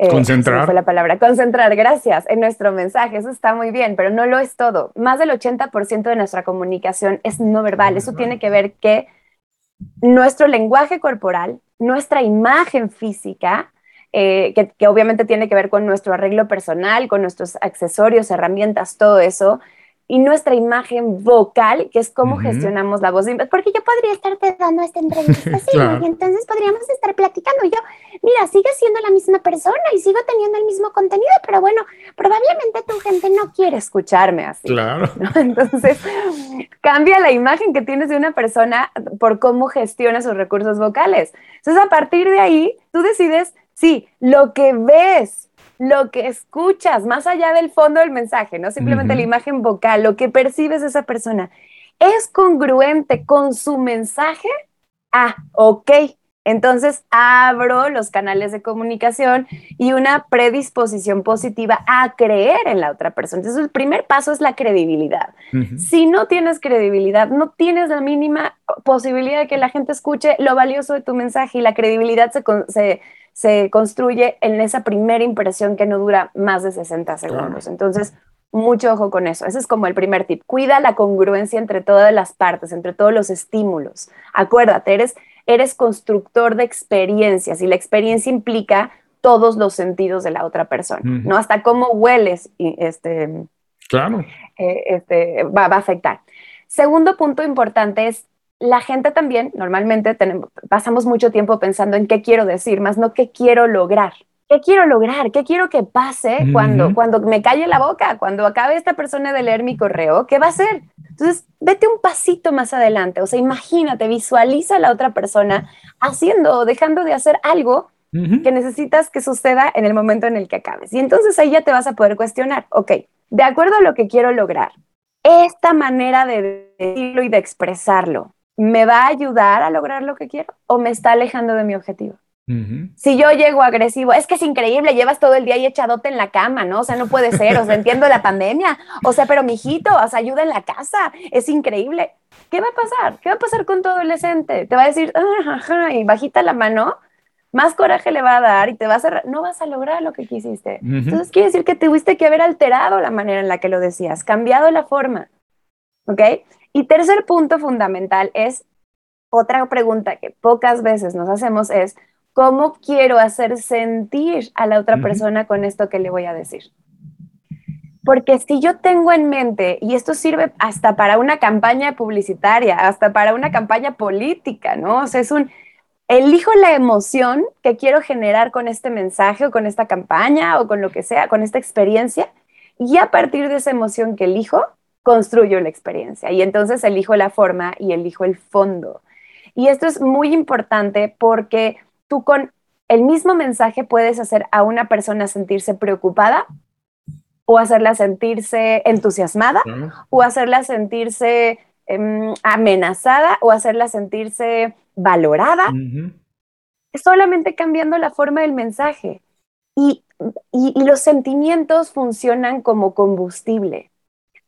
Eh, concentrar. Fue la palabra, concentrar, gracias, en nuestro mensaje, eso está muy bien, pero no lo es todo. Más del 80% de nuestra comunicación es no verbal, eso tiene que ver que nuestro lenguaje corporal, nuestra imagen física, eh, que, obviamente tiene que ver con nuestro arreglo personal, con nuestros accesorios, herramientas, todo eso, y nuestra imagen vocal, que es cómo gestionamos la voz. Porque yo podría estarte dando esta entrevista así, y entonces podríamos estar platicando. Y yo, mira, sigue siendo la misma persona y sigo teniendo el mismo contenido, pero bueno, probablemente tu gente no quiere escucharme así. Claro. Entonces, cambia la imagen que tienes de una persona por cómo gestiona sus recursos vocales. Entonces, a partir de ahí, tú decides, sí, lo que ves lo que escuchas, más allá del fondo del mensaje, no simplemente la imagen vocal, lo que percibes de esa persona, es congruente con su mensaje. Ah, ok. Entonces abro los canales de comunicación y una predisposición positiva a creer en la otra persona. Entonces el primer paso es la credibilidad. Si no tienes credibilidad, no tienes la mínima posibilidad de que la gente escuche lo valioso de tu mensaje y la credibilidad se, se, se construye en esa primera impresión que no dura más de 60 segundos. Entonces, mucho ojo con eso. Ese es como el primer tip. Cuida la congruencia entre todas las partes, entre todos los estímulos. Acuérdate, eres, eres constructor de experiencias y la experiencia implica todos los sentidos de la otra persona, ¿no? Hasta cómo hueles, y este, claro. Eh, este, va, va a afectar. Segundo punto importante es la gente también, normalmente tenemos, pasamos mucho tiempo pensando en qué quiero decir, más no qué quiero lograr. ¿Qué quiero lograr? ¿Qué quiero que pase cuando, cuando me calle la boca? Cuando acabe esta persona de leer mi correo, ¿qué va a hacer? Entonces, vete un pasito más adelante. O sea, imagínate, visualiza a la otra persona haciendo o dejando de hacer algo que necesitas que suceda en el momento en el que acabes. Y entonces ahí ya te vas a poder cuestionar, ok, de acuerdo a lo que quiero lograr, esta manera de decirlo y de expresarlo, ¿me va a ayudar a lograr lo que quiero o me está alejando de mi objetivo? Si yo llego agresivo, es que es increíble, llevas todo el día ahí echadote en la cama, ¿no? O sea, no puede ser, o sea, entiendo la pandemia, o sea, pero mijito, o sea, ayuda en la casa, es increíble. ¿Qué va a pasar? ¿Qué va a pasar con tu adolescente? Te va a decir, ajá, y bajita la mano, más coraje le va a dar y te va a no vas a lograr lo que quisiste. Entonces quiere decir que tuviste que haber alterado la manera en la que lo decías, cambiado la forma, ¿ok? Y tercer punto fundamental es otra pregunta que pocas veces nos hacemos es, ¿cómo quiero hacer sentir a la otra persona con esto que le voy a decir? Porque si yo tengo en mente, y esto sirve hasta para una campaña publicitaria, hasta para una campaña política, ¿no? O sea, es un, elijo la emoción que quiero generar con este mensaje o con esta campaña o con lo que sea, con esta experiencia, y a partir de esa emoción que elijo, construyo la experiencia y entonces elijo la forma y elijo el fondo. Y esto es muy importante porque tú con el mismo mensaje puedes hacer a una persona sentirse preocupada o hacerla sentirse entusiasmada o hacerla sentirse em, amenazada o hacerla sentirse valorada. Solamente cambiando la forma del mensaje. y, los sentimientos funcionan como combustible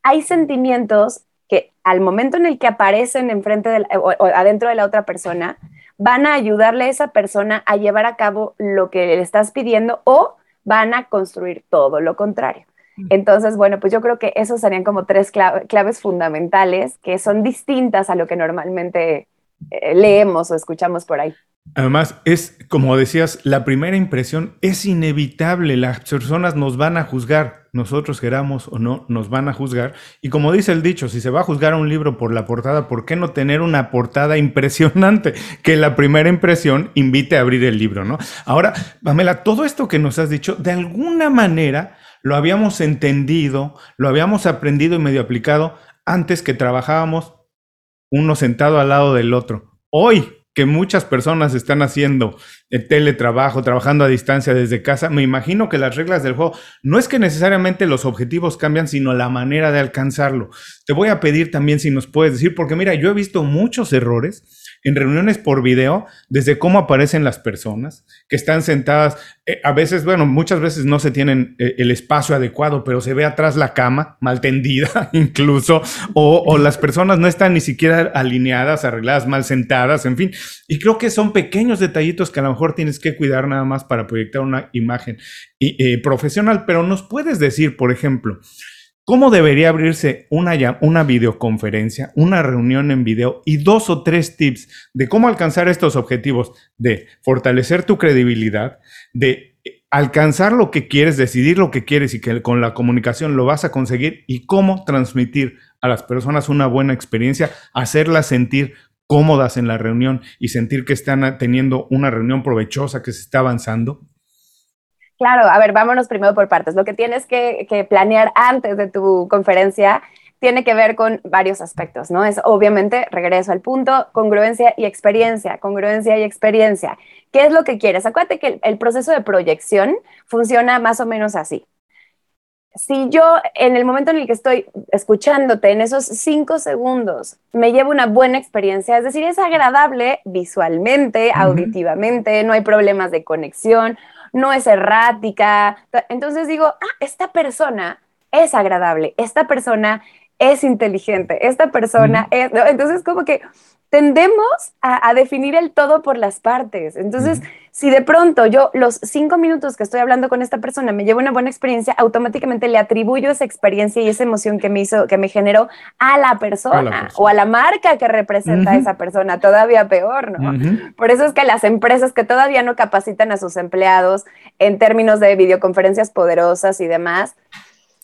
hay sentimientos que al momento en el que aparecen enfrente de o, adentro de la otra persona, van a ayudarle a esa persona a llevar a cabo lo que le estás pidiendo o van a construir todo lo contrario. Mm. Entonces, bueno, pues yo creo que esos serían como tres claves fundamentales que son distintas a lo que normalmente eh, leemos o escuchamos por ahí. Además, es como decías, la primera impresión es inevitable. Las personas nos van a juzgar, nosotros queramos o no, nos van a juzgar. Y como dice el dicho, si se va a juzgar un libro por la portada, ¿por qué no tener una portada impresionante? Que la primera impresión invite a abrir el libro, ¿no? Ahora, Pamela, todo esto que nos has dicho, de alguna manera lo habíamos entendido, lo habíamos aprendido y medio aplicado antes que trabajábamos uno sentado al lado del otro. Hoy que muchas personas están haciendo el teletrabajo, trabajando a distancia desde casa, me imagino que las reglas del juego no es que necesariamente los objetivos cambian, sino la manera de alcanzarlo. Te voy a pedir también si nos puedes decir, porque mira, yo he visto muchos errores en reuniones por video, desde cómo aparecen las personas que están sentadas, eh, a veces, bueno, muchas veces no se tienen eh, el espacio adecuado, pero se ve atrás la cama, mal tendida incluso, o, o, las personas no están ni siquiera alineadas, arregladas, mal sentadas, en fin. Y creo que son pequeños detallitos que a lo mejor tienes que cuidar nada más para proyectar una imagen eh, profesional, pero nos puedes decir, por ejemplo, ¿Cómo debería abrirse una, videoconferencia, una reunión en video y dos o tres tips de cómo alcanzar estos objetivos de fortalecer tu credibilidad, de alcanzar lo que quieres, decidir lo que quieres y que con la comunicación lo vas a conseguir y cómo transmitir a las personas una buena experiencia, hacerlas sentir cómodas en la reunión y sentir que están teniendo una reunión provechosa, que se está avanzando? Claro, a ver, vámonos primero por partes. Lo que tienes que, que planear antes de tu conferencia tiene que ver con varios aspectos, ¿no? Es obviamente, regreso al punto, congruencia y experiencia, congruencia y experiencia. ¿Qué es lo que quieres? Acuérdate que el, proceso de proyección funciona más o menos así. Si yo en el momento en el que estoy escuchándote, en esos cinco segundos, me llevo una buena experiencia, es decir, es agradable visualmente, auditivamente, no hay problemas de conexión, no es errática, entonces digo, ah, esta persona es agradable, esta persona es inteligente, esta persona es, entonces como que tendemos a, definir el todo por las partes. Entonces, si de pronto yo los cinco minutos que estoy hablando con esta persona me llevo una buena experiencia, automáticamente le atribuyo esa experiencia y esa emoción que me hizo, que me generó a la persona, o a la marca que representa a esa persona, todavía peor, ¿no? Por eso es que las empresas que todavía no capacitan a sus empleados en términos de videoconferencias poderosas y demás,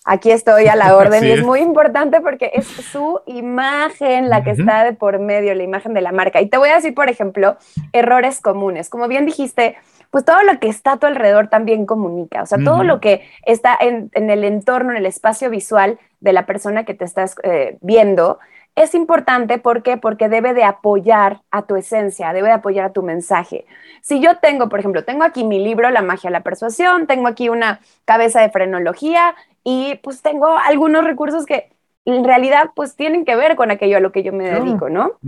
aquí estoy a la orden y es muy importante porque es su imagen la que está de por medio, la imagen de la marca. Y te voy a decir, por ejemplo, errores comunes. Como bien dijiste, pues todo lo que está a tu alrededor también comunica, o sea, todo lo que está en, el entorno, en el espacio visual de la persona que te estás eh, viendo, es importante, ¿por qué? Porque debe de apoyar a tu esencia, debe de apoyar a tu mensaje. Si yo tengo, por ejemplo, tengo aquí mi libro, La magia de la persuasión, tengo aquí una cabeza de frenología y pues tengo algunos recursos que en realidad pues tienen que ver con aquello a lo que yo me dedico, ¿no?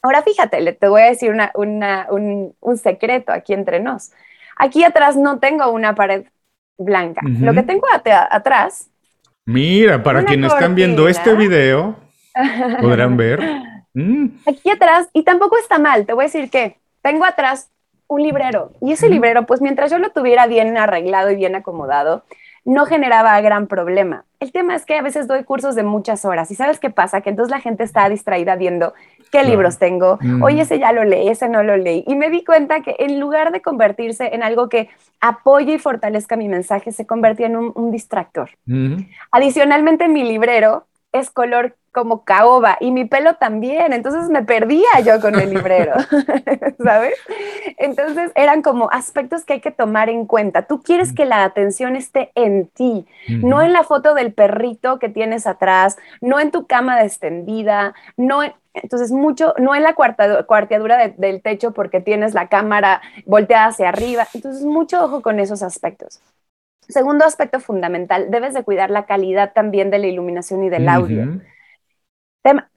Ahora fíjate, te voy a decir un, secreto aquí entre nos. Aquí atrás no tengo una pared blanca. Lo que tengo atrás... Mira, para quienes están viendo este video, podrán ver. Mm. Aquí atrás, y tampoco está mal, te voy a decir que tengo atrás un librero. Y ese librero, pues mientras yo lo tuviera bien arreglado y bien acomodado, no generaba gran problema. El tema es que a veces doy cursos de muchas horas y ¿sabes qué pasa? Que entonces la gente está distraída viendo qué libros tengo, mm. oye, ese ya lo leí, ese no lo leí. Y me di cuenta que en lugar de convertirse en algo que apoye y fortalezca mi mensaje, se convertía en un, distractor. Adicionalmente, mi librero es color como caoba y mi pelo también, entonces me perdía yo con el librero, ¿sabes? Entonces eran como aspectos que hay que tomar en cuenta. Tú quieres que la atención esté en ti, no en la foto del perrito que tienes atrás, no en tu cama extendida, no entonces mucho, no en la cuarteadura del techo porque tienes la cámara volteada hacia arriba, entonces mucho ojo con esos aspectos. Segundo aspecto fundamental, debes de cuidar la calidad también de la iluminación y del audio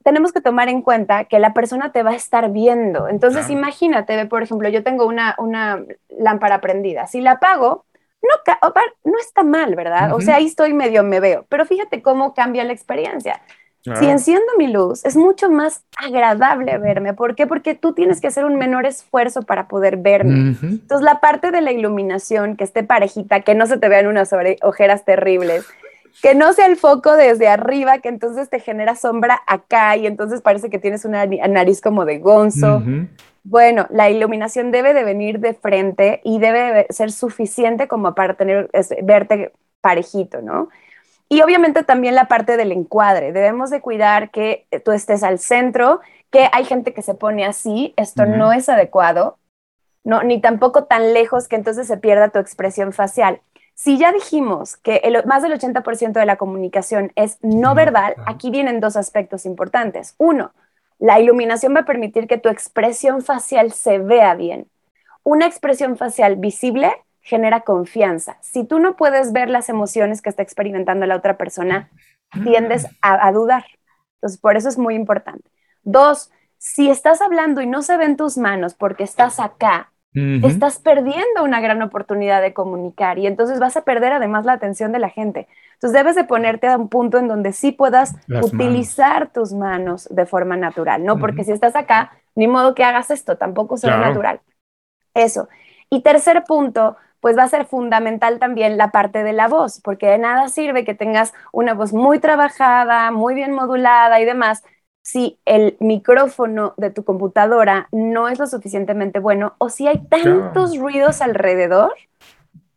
tenemos que tomar en cuenta que la persona te va a estar viendo. Entonces, imagínate, por ejemplo, yo tengo una, una lámpara prendida. Si la apago, no, no está mal, ¿verdad? O sea, ahí estoy medio me veo, pero fíjate cómo cambia la experiencia. Si enciendo mi luz, es mucho más agradable verme. ¿Por qué? Porque tú tienes que hacer un menor esfuerzo para poder verme. Entonces, la parte de la iluminación, que esté parejita, que no se te vean unas ojeras terribles, que no sea el foco desde arriba, que entonces te genera sombra acá y entonces parece que tienes una nariz como de gonzo. Bueno, la iluminación debe de venir de frente y debe ser suficiente como para tener, verte parejito, ¿no? Y obviamente también la parte del encuadre. Debemos de cuidar que tú estés al centro, que hay gente que se pone así, esto no es adecuado, no, ni tampoco tan lejos que entonces se pierda tu expresión facial. Si ya dijimos que más del 80% de la comunicación es no verbal, aquí vienen dos aspectos importantes. Uno, la iluminación va a permitir que tu expresión facial se vea bien. Una expresión facial visible genera confianza. Si tú no puedes ver las emociones que está experimentando la otra persona, tiendes a, a dudar. Entonces, por eso es muy importante. Dos, si estás hablando y no se ven tus manos porque estás acá estás perdiendo una gran oportunidad de comunicar y entonces vas a perder además la atención de la gente. Entonces debes de ponerte a un punto en donde sí puedas utilizar tus manos de forma natural, ¿no? Porque si estás acá, ni modo que hagas esto, tampoco será natural. Eso. Y tercer punto, pues va a ser fundamental también la parte de la voz, porque de nada sirve que tengas una voz muy trabajada, muy bien modulada y demás, si el micrófono de tu computadora no es lo suficientemente bueno o si hay tantos ruidos alrededor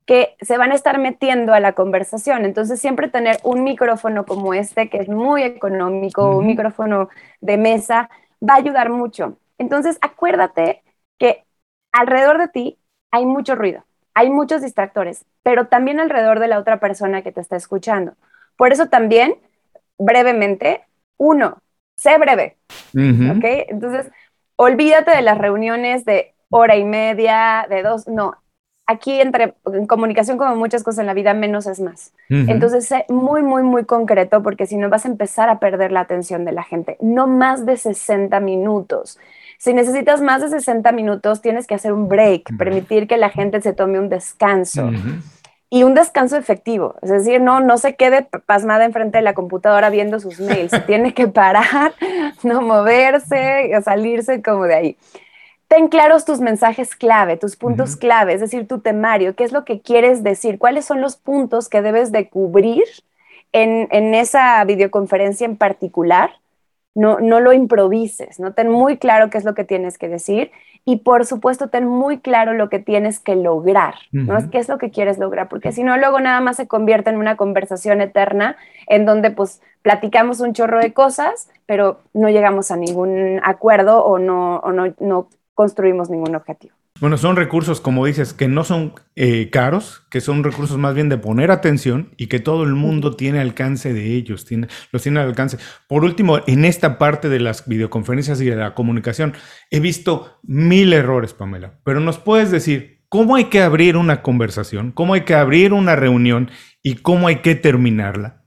que se van a estar metiendo a la conversación. Entonces, siempre tener un micrófono como este, que es muy económico, un micrófono de mesa, va a ayudar mucho. Entonces, acuérdate que alrededor de ti hay mucho ruido, hay muchos distractores, pero también alrededor de la otra persona que te está escuchando. Por eso también, brevemente, uno, sé breve, ¿ok? Entonces, olvídate de las reuniones de hora y media, de dos, no, aquí entre en comunicación como muchas cosas en la vida, menos es más. Entonces, sé muy, muy, muy concreto porque si no vas a empezar a perder la atención de la gente. No más de 60 minutos. Si necesitas más de 60 minutos, tienes que hacer un break, permitir que la gente se tome un descanso. Y un descanso efectivo, es decir, no, no se quede pasmada enfrente de la computadora viendo sus mails, tiene que parar, no moverse, salirse como de ahí ten claros tus mensajes clave, tus puntos clave, es decir, tu temario, qué es lo que quieres decir, cuáles son los puntos que debes de cubrir en, esa videoconferencia en particular. No, no lo improvises, ¿no? Ten muy claro qué es lo que tienes que decir y por supuesto ten muy claro lo que tienes que lograr, ¿no? ¿Qué es lo que quieres lograr? Porque si no, luego nada más se convierte en una conversación eterna en donde pues platicamos un chorro de cosas, pero no llegamos a ningún acuerdo o no, o no, no construimos ningún objetivo. Bueno, son recursos, como dices, que no son eh, caros, que son recursos más bien de poner atención y que todo el mundo tiene alcance de ellos, tiene, los tiene al alcance. Por último, en esta parte de las videoconferencias y de la comunicación, he visto mil errores, Pamela, pero nos puedes decir cómo hay que abrir una conversación, cómo hay que abrir una reunión y cómo hay que terminarla.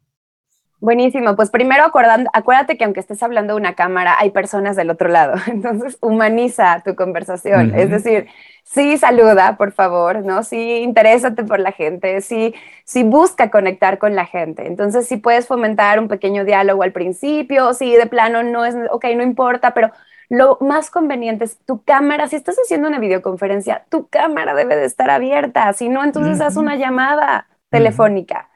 Buenísimo, pues primero acordando, acuérdate que aunque estés hablando de una cámara, hay personas del otro lado, entonces humaniza tu conversación, es decir, sí saluda, por favor, ¿no? Sí interésate por la gente, sí, sí busca conectar con la gente, entonces sí puedes fomentar un pequeño diálogo al principio, sí de plano no es, ok, no importa, pero lo más conveniente es tu cámara, si estás haciendo una videoconferencia, tu cámara debe de estar abierta, si no, entonces haz una llamada telefónica.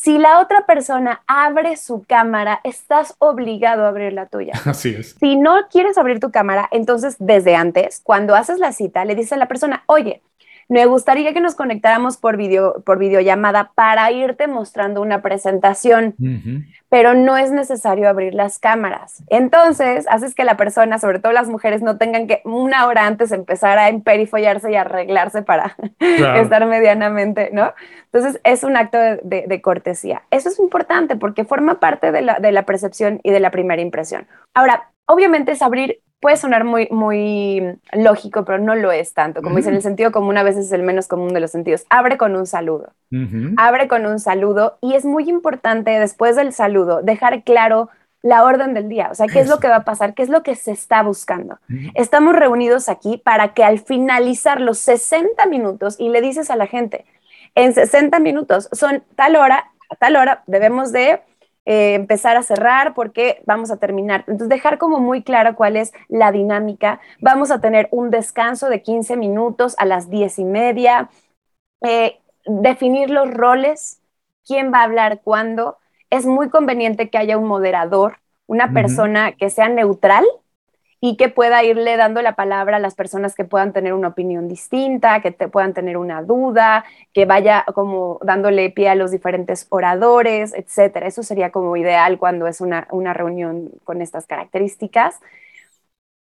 Si la otra persona abre su cámara, estás obligado a abrir la tuya. Así es. Si no quieres abrir tu cámara, entonces desde antes, cuando haces la cita, le dices a la persona, oye, me gustaría que nos conectáramos por, video, por videollamada para irte mostrando una presentación, pero no es necesario abrir las cámaras. Entonces, haces que la persona, sobre todo las mujeres, no tengan que una hora antes empezar a emperifollarse y arreglarse para estar medianamente, ¿no? Entonces, es un acto de, cortesía. Eso es importante porque forma parte de la, de la percepción y de la primera impresión. Ahora, obviamente es abrir puede sonar muy, muy lógico, pero no lo es tanto. Como dicen, el sentido común a veces es el menos común de los sentidos. Abre con un saludo. Abre con un saludo y es muy importante después del saludo dejar claro la orden del día, o sea, qué es lo que va a pasar, qué es lo que se está buscando. Estamos reunidos aquí para que al finalizar los 60 minutos y le dices a la gente, en 60 minutos son tal hora, a tal hora debemos de eh, empezar a cerrar porque vamos a terminar. Entonces, dejar como muy claro cuál es la dinámica. Vamos a tener un descanso de 15 minutos a las 10 y media. Eh, definir los roles, quién va a hablar cuándo. Es muy conveniente que haya un moderador, una persona que sea neutral y que pueda irle dando la palabra a las personas que puedan tener una opinión distinta, que te puedan tener una duda, que vaya como dándole pie a los diferentes oradores, etcétera. Eso sería como ideal cuando es una, una reunión con estas características.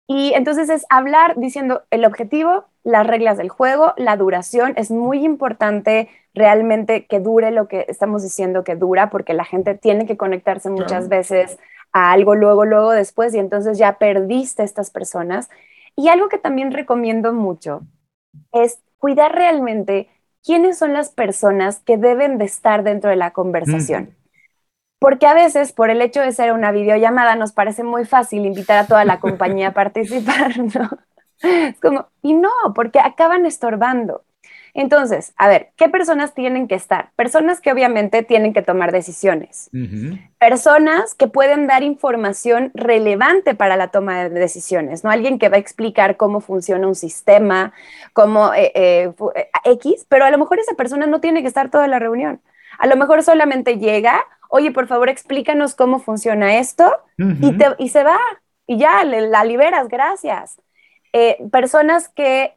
Y entonces es hablar diciendo el objetivo, las reglas del juego, la duración. Es muy importante realmente que dure lo que estamos diciendo que dura, porque la gente tiene que conectarse muchas veces a algo luego, luego después y entonces ya perdiste a estas personas. Y algo que también recomiendo mucho es cuidar realmente quiénes son las personas que deben de estar dentro de la conversación. Porque a veces, por el hecho de ser una videollamada, nos parece muy fácil invitar a toda la compañía a participar, ¿no? Es como, y no, porque acaban estorbando. Entonces, a ver, ¿qué personas tienen que estar? Personas que obviamente tienen que tomar decisiones. Personas que pueden dar información relevante para la toma de decisiones, ¿no? Alguien que va a explicar cómo funciona un sistema, cómo eh, eh, eh, X, pero a lo mejor esa persona no tiene que estar toda la reunión. A lo mejor solamente llega, oye, por favor, explícanos cómo funciona esto y, se va y ya, la liberas, gracias. personas que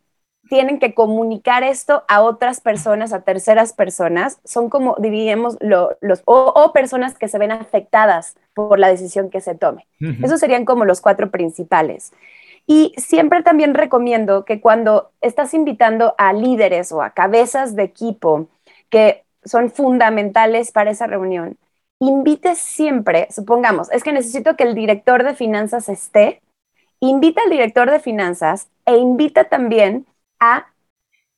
tienen que comunicar esto a otras personas, a terceras personas, son como, diríamos, los, o, personas que se ven afectadas por la decisión que se tome. Esos serían como los cuatro principales. Y siempre también recomiendo que cuando estás invitando a líderes o a cabezas de equipo que son fundamentales para esa reunión, invites siempre, supongamos, es que necesito que el director de finanzas esté, invita al director de finanzas e invita también a,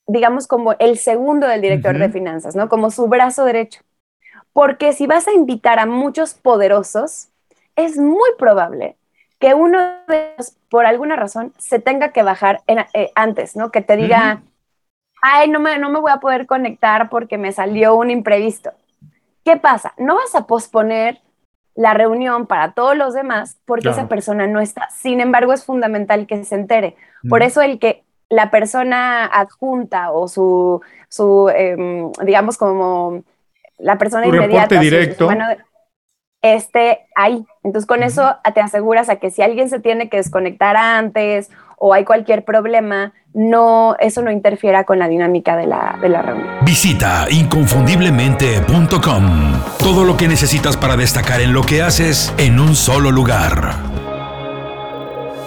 digamos, como el segundo del director de finanzas, ¿no? Como su brazo derecho. Porque si vas a invitar a muchos poderosos, es muy probable que uno de ellos, por alguna razón, se tenga que bajar eh, antes, ¿no? Que te diga, ay, no me, no me voy a poder conectar porque me salió un imprevisto. ¿Qué pasa? No vas a posponer la reunión para todos los demás porque esa persona no está. Sin embargo, es fundamental que se entere. Por eso el que la persona adjunta o su, su em, digamos, como la persona inmediata, directo. esté ahí. Entonces, con eso te aseguras a que si alguien se tiene que desconectar antes o hay cualquier problema, no, eso no interfiera con la dinámica de la, de la reunión. Visita inconfundiblemente.com. Todo lo que necesitas para destacar en lo que haces en un solo lugar.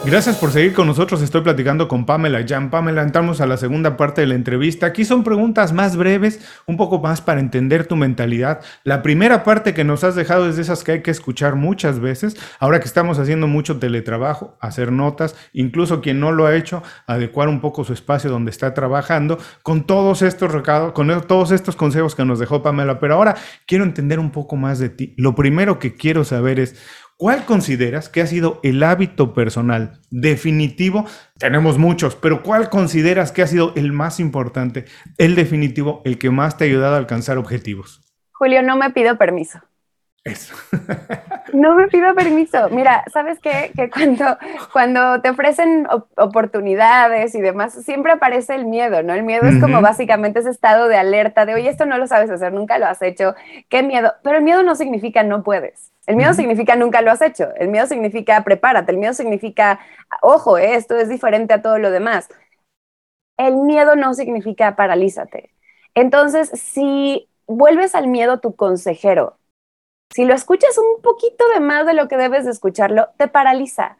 Gracias por seguir con nosotros. Estoy platicando con Pamela Jan. Pamela, entramos a la segunda parte de la entrevista. Aquí son preguntas más breves, un poco más para entender tu mentalidad. La primera parte que nos has dejado es de esas que hay que escuchar muchas veces. Ahora que estamos haciendo mucho teletrabajo, hacer notas, incluso quien no lo ha hecho, adecuar un poco su espacio donde está trabajando, con todos estos recados, con todos estos consejos que nos dejó Pamela. Pero ahora quiero entender un poco más de ti. Lo primero que quiero saber es ¿Cuál consideras que ha sido el hábito personal definitivo? Tenemos muchos, pero ¿cuál consideras que ha sido el más importante, el definitivo, el que más te ha ayudado a alcanzar objetivos? Julio, no me pido permiso. Eso. no me pido permiso. Mira, ¿sabes qué? Que cuando, cuando te ofrecen oportunidades y demás, siempre aparece el miedo, ¿no? El miedo es como básicamente ese estado de alerta de, oye, esto no lo sabes hacer, nunca lo has hecho, qué miedo. Pero el miedo no significa no puedes. El miedo significa nunca lo has hecho. El miedo significa prepárate. El miedo significa, ojo, eh, esto es diferente a todo lo demás. El miedo no significa paralízate. Entonces, si vuelves al miedo tu consejero, si lo escuchas un poquito de más de lo que debes de escucharlo, te paraliza.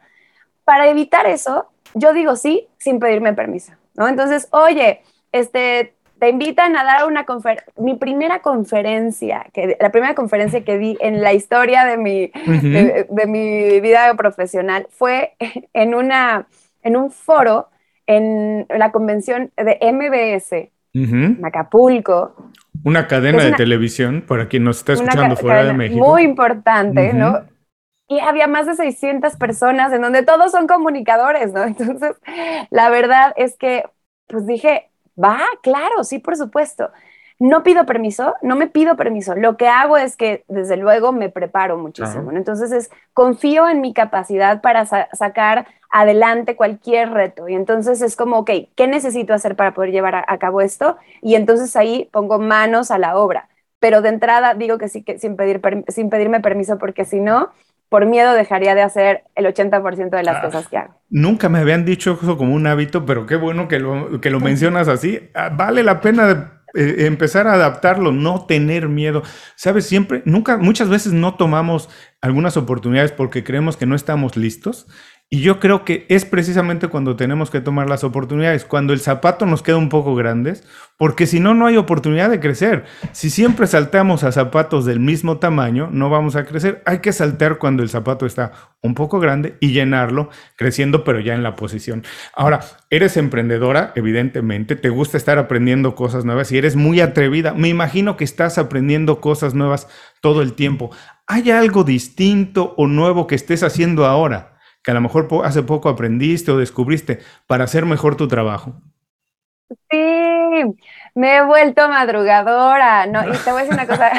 Para evitar eso, yo digo sí sin pedirme permiso, ¿no? Entonces, oye, este, te invitan a dar una conferencia. Mi primera conferencia, que, la primera conferencia que di en la historia de mi, de, mi vida profesional fue en, una, en un foro en la convención de MBS en Acapulco. Una cadena de televisión, para quien nos está escuchando fuera de México. Muy importante, ¿no? Y había más de 600 personas en donde todos son comunicadores, ¿no? Entonces, la verdad es que, pues dije, va, claro, sí, por supuesto. No pido permiso, no me pido permiso. Lo que hago es que, desde luego, me preparo muchísimo. Entonces, es, confío en mi capacidad para sacar adelante cualquier reto. Y entonces es como, ok, ¿qué necesito hacer para poder llevar a, cabo esto? Y entonces ahí pongo manos a la obra. Pero de entrada digo que sí, que sin, pedir, sin pedirme permiso, porque si no, por miedo dejaría de hacer el 80% de las ah, cosas que hago. Nunca me habían dicho eso como un hábito, pero qué bueno que lo, que lo mencionas así. Ah, vale la pena eh, empezar a adaptarlo, no tener miedo. Sabes, siempre, nunca, muchas veces no tomamos algunas oportunidades porque creemos que no estamos listos y yo creo que es precisamente cuando tenemos que tomar las oportunidades, cuando el zapato nos queda un poco grandes, porque si no, no hay oportunidad de crecer. Si siempre saltamos a zapatos del mismo tamaño, no vamos a crecer. Hay que saltar cuando el zapato está un poco grande y llenarlo, creciendo, pero ya en la posición. Ahora, eres emprendedora, evidentemente, te gusta estar aprendiendo cosas nuevas y eres muy atrevida. Me imagino que estás aprendiendo cosas nuevas todo el tiempo. ¿Hay algo distinto o nuevo que estés haciendo ahora? Que a lo mejor hace poco aprendiste o descubriste para hacer mejor tu trabajo? Sí, me he vuelto madrugadora, ¿no? Y te voy a decir una cosa.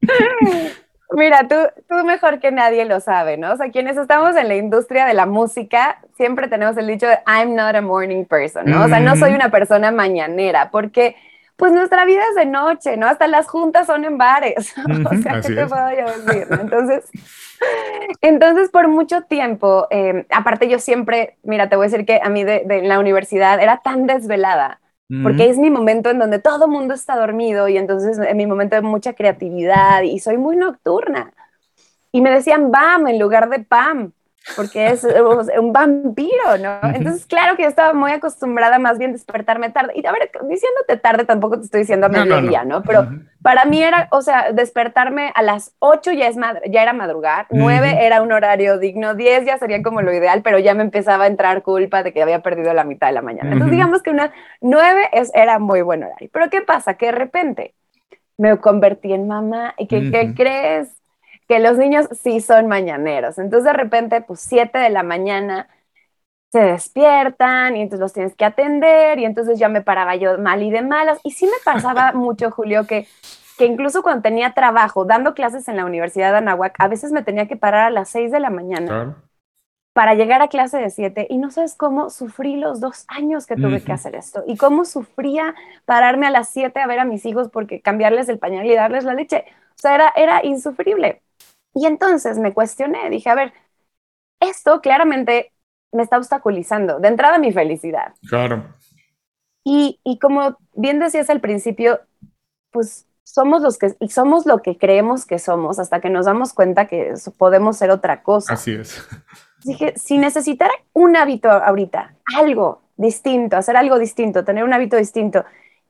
Mira, tú, tú mejor que nadie lo sabe, ¿no? O sea, quienes estamos en la industria de la música, siempre tenemos el dicho de I'm not a morning person, ¿no? O sea, no soy una persona mañanera, porque pues nuestra vida es de noche, ¿no? Hasta las juntas son en bares. o sea, ¿qué te puedo yo decir? Entonces, entonces, por mucho tiempo, em, aparte yo siempre, mira, te voy a decir que a mí de, la universidad era tan desvelada, porque es mi momento en donde todo el mundo está dormido y entonces es mi momento de mucha creatividad y soy muy nocturna. Y me decían BAM en lugar de PAM porque es un vampiro, ¿no? Entonces, claro que yo estaba muy acostumbrada más bien despertarme tarde. Y a ver, diciéndote tarde tampoco te estoy diciendo a mediodía, no, Pero para mí era, o sea, despertarme a las 8 ya, es ya era madrugar, 9 era un horario digno, 10 ya sería como lo ideal, pero ya me empezaba a entrar culpa de que había perdido la mitad de la mañana. Entonces, digamos que una 9 es, era muy buen horario. Pero ¿qué pasa? Que de repente me convertí en mamá y que, ¿qué crees? Que los niños sí son mañaneros. Entonces de repente, pues 7 de la mañana se despiertan y entonces los tienes que atender y entonces ya me paraba yo mal y de malas. Y sí me pasaba mucho, Julio, que, que incluso cuando tenía trabajo, dando clases en la Universidad de Anahuac, a veces me tenía que parar a las 6 de la mañana. Para llegar a clase de 7 y no sabes cómo sufrí los dos años que tuve que hacer esto y cómo sufría pararme a las 7 a ver a mis hijos porque cambiarles el pañal y darles la leche. O sea, era, era insufrible. Y entonces me cuestioné, dije, a ver, esto claramente me está obstaculizando, de entrada mi felicidad. Claro. Y, y como bien decías al principio, pues somos los que somos lo que creemos que somos hasta que nos damos cuenta que podemos ser otra cosa. Así es. Dije, si necesitara un hábito ahorita, algo distinto, hacer algo distinto, tener un hábito distinto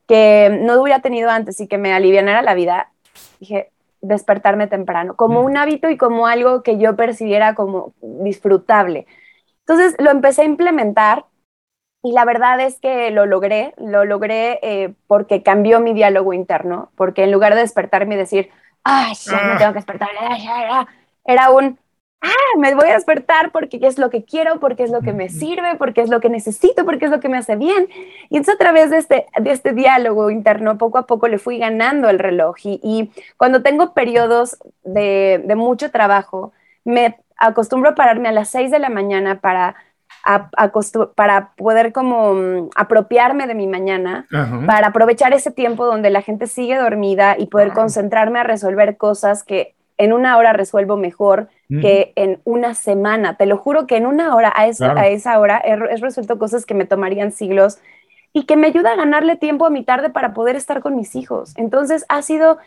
que no hubiera tenido antes y que me alivianara la vida, dije, despertarme temprano, como un hábito y como algo que yo percibiera como disfrutable. Entonces lo empecé a implementar y la verdad es que lo logré, lo logré eh, porque cambió mi diálogo interno, porque en lugar de despertarme y decir, ay, ya me ah. tengo que despertar, era un, ah, me voy a despertar porque es lo que quiero, porque es lo que me sirve, porque es lo que necesito, porque es lo que me hace bien. Y entonces a través de este, de este diálogo interno, poco a poco le fui ganando el reloj. Y, cuando tengo periodos de, de, mucho trabajo, me acostumbro a pararme a las 6 de la mañana para... para poder como mm, apropiarme de mi mañana, para aprovechar ese tiempo donde la gente sigue dormida y poder concentrarme a resolver cosas que en una hora resuelvo mejor que en una semana. Te lo juro que en una hora, a esa, a esa hora, he, resuelto cosas que me tomarían siglos y que me ayuda a ganarle tiempo a mi tarde para poder estar con mis hijos. Entonces ha sido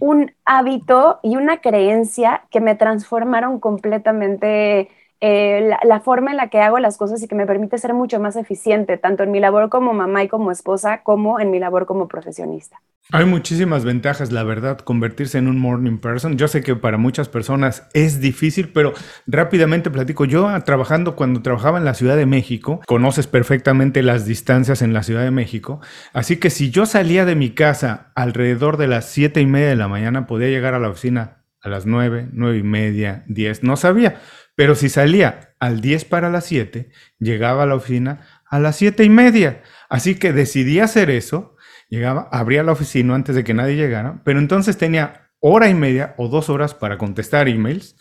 un hábito y una creencia que me transformaron completamente eh, la, forma en la que hago las cosas y que me permite ser mucho más eficiente, tanto en mi labor como mamá y como esposa, como en mi labor como profesionista. Hay muchísimas ventajas, la verdad, convertirse en un morning person. Yo sé que para muchas personas es difícil, pero rápidamente platico. Yo ah, trabajando cuando trabajaba en la Ciudad de México, conoces perfectamente las distancias en la Ciudad de México. Así que si yo salía de mi casa alrededor de las siete y media de la mañana, podía llegar a la oficina a las nueve, nueve y media, diez. No sabía pero si salía al 10 para las 7, llegaba a la oficina a las 7 y media. Así que decidí hacer eso. Llegaba, abría la oficina antes de que nadie llegara, pero entonces tenía hora y media o dos horas para contestar emails,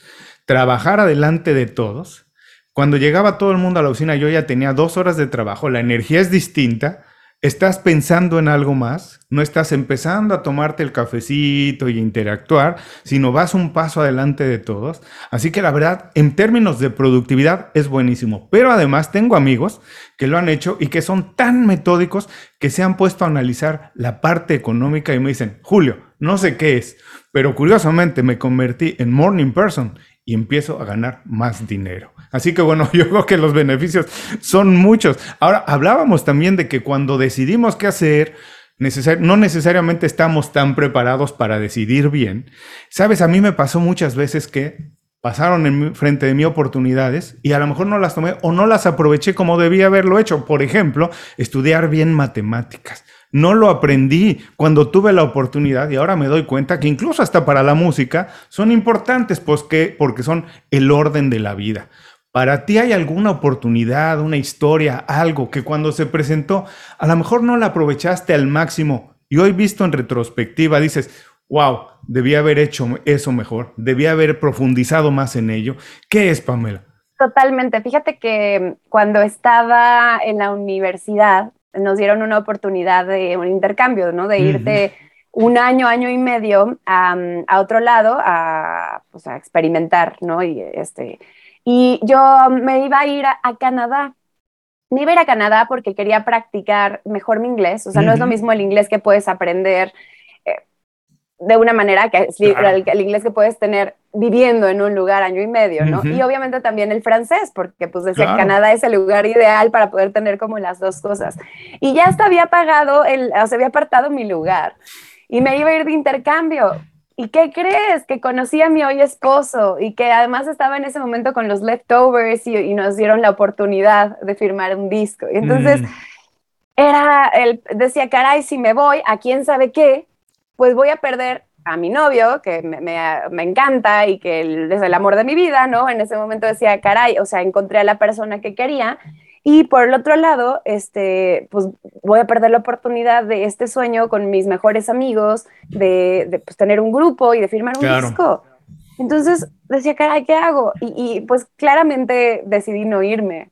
trabajar adelante de todos. Cuando llegaba todo el mundo a la oficina, yo ya tenía dos horas de trabajo, la energía es distinta, estás pensando en algo más, no estás empezando a tomarte el cafecito y interactuar, sino vas un paso adelante de todos. Así que la verdad, en términos de productividad es buenísimo. Pero además tengo amigos que lo han hecho y que son tan metódicos que se han puesto a analizar la parte económica y me dicen, Julio, no sé qué es, pero curiosamente me convertí en morning person y empiezo a ganar más dinero. Así que bueno, yo creo que los beneficios son muchos. Ahora, hablábamos también de que cuando decidimos qué hacer, no necesariamente estamos tan preparados para decidir bien. Sabes, a mí me pasó muchas veces que pasaron en frente de mí oportunidades y a lo mejor no las tomé o no las aproveché como debía haberlo hecho. Por ejemplo, estudiar bien matemáticas. No lo aprendí cuando tuve la oportunidad y ahora me doy cuenta que incluso hasta para la música son importantes pues porque son el orden de la vida. ¿Para ti hay alguna oportunidad, una historia, algo que cuando se presentó a lo mejor no la aprovechaste al máximo y hoy visto en retrospectiva dices, wow, debía haber hecho eso mejor, debía haber profundizado más en ello? ¿Qué es, Pamela? Totalmente. Fíjate que cuando estaba en la universidad, nos dieron una oportunidad de un intercambio, ¿no? De irte un año, año y medio a, otro lado a, pues, a, experimentar, ¿no? Y, este, y yo me iba a ir a, Canadá. Me iba a ir a Canadá porque quería practicar mejor mi inglés. O sea, no es lo mismo el inglés que puedes aprender de una manera que es el, inglés que puedes tener viviendo en un lugar año y medio, ¿no? Y obviamente también el francés, porque pues desde Canadá es el lugar ideal para poder tener como las dos cosas. Y ya hasta había pagado, el, o sea, había apartado mi lugar y me iba a ir de intercambio. ¿Y qué crees? Que conocí a mi hoy esposo y que además estaba en ese momento con los leftovers y, nos dieron la oportunidad de firmar un disco. Y entonces mm. era, el, decía, caray, si me voy, ¿a quién sabe qué? pues voy a perder a mi novio, que me, encanta y que es el amor de mi vida, ¿no? En ese momento decía, caray, o sea, encontré a la persona que quería. Y por el otro lado, este, pues voy a perder la oportunidad de este sueño con mis mejores amigos, de, pues, tener un grupo y de firmar un disco. Entonces decía, caray, ¿qué hago? Y, y, pues claramente decidí no irme.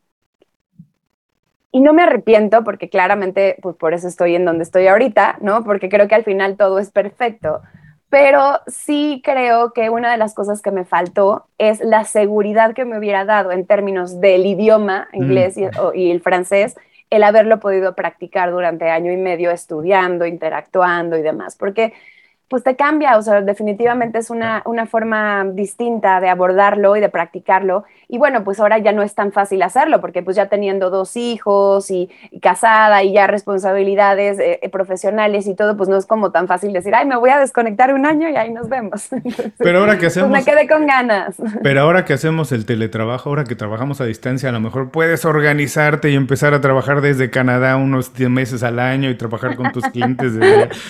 Y no me arrepiento porque claramente, pues por eso estoy en donde estoy ahorita, ¿no? Porque creo que al final todo es perfecto. Pero sí creo que una de las cosas que me faltó es la seguridad que me hubiera dado en términos del idioma inglés y, y el francés, el haberlo podido practicar durante año y medio estudiando, interactuando y demás. Porque pues te cambia, o sea, definitivamente es una, una, forma distinta de abordarlo y de practicarlo. Y bueno, pues ahora ya no es tan fácil hacerlo, porque pues ya teniendo dos hijos y, casada y ya responsabilidades eh, eh, profesionales y todo, pues no es como tan fácil decir, ay, me voy a desconectar un año y ahí nos vemos. pero ahora que hacemos... Pues me quedé con ganas. Pero ahora que hacemos el teletrabajo, ahora que trabajamos a distancia, a lo mejor puedes organizarte y empezar a trabajar desde Canadá unos meses al año y trabajar con tus clientes.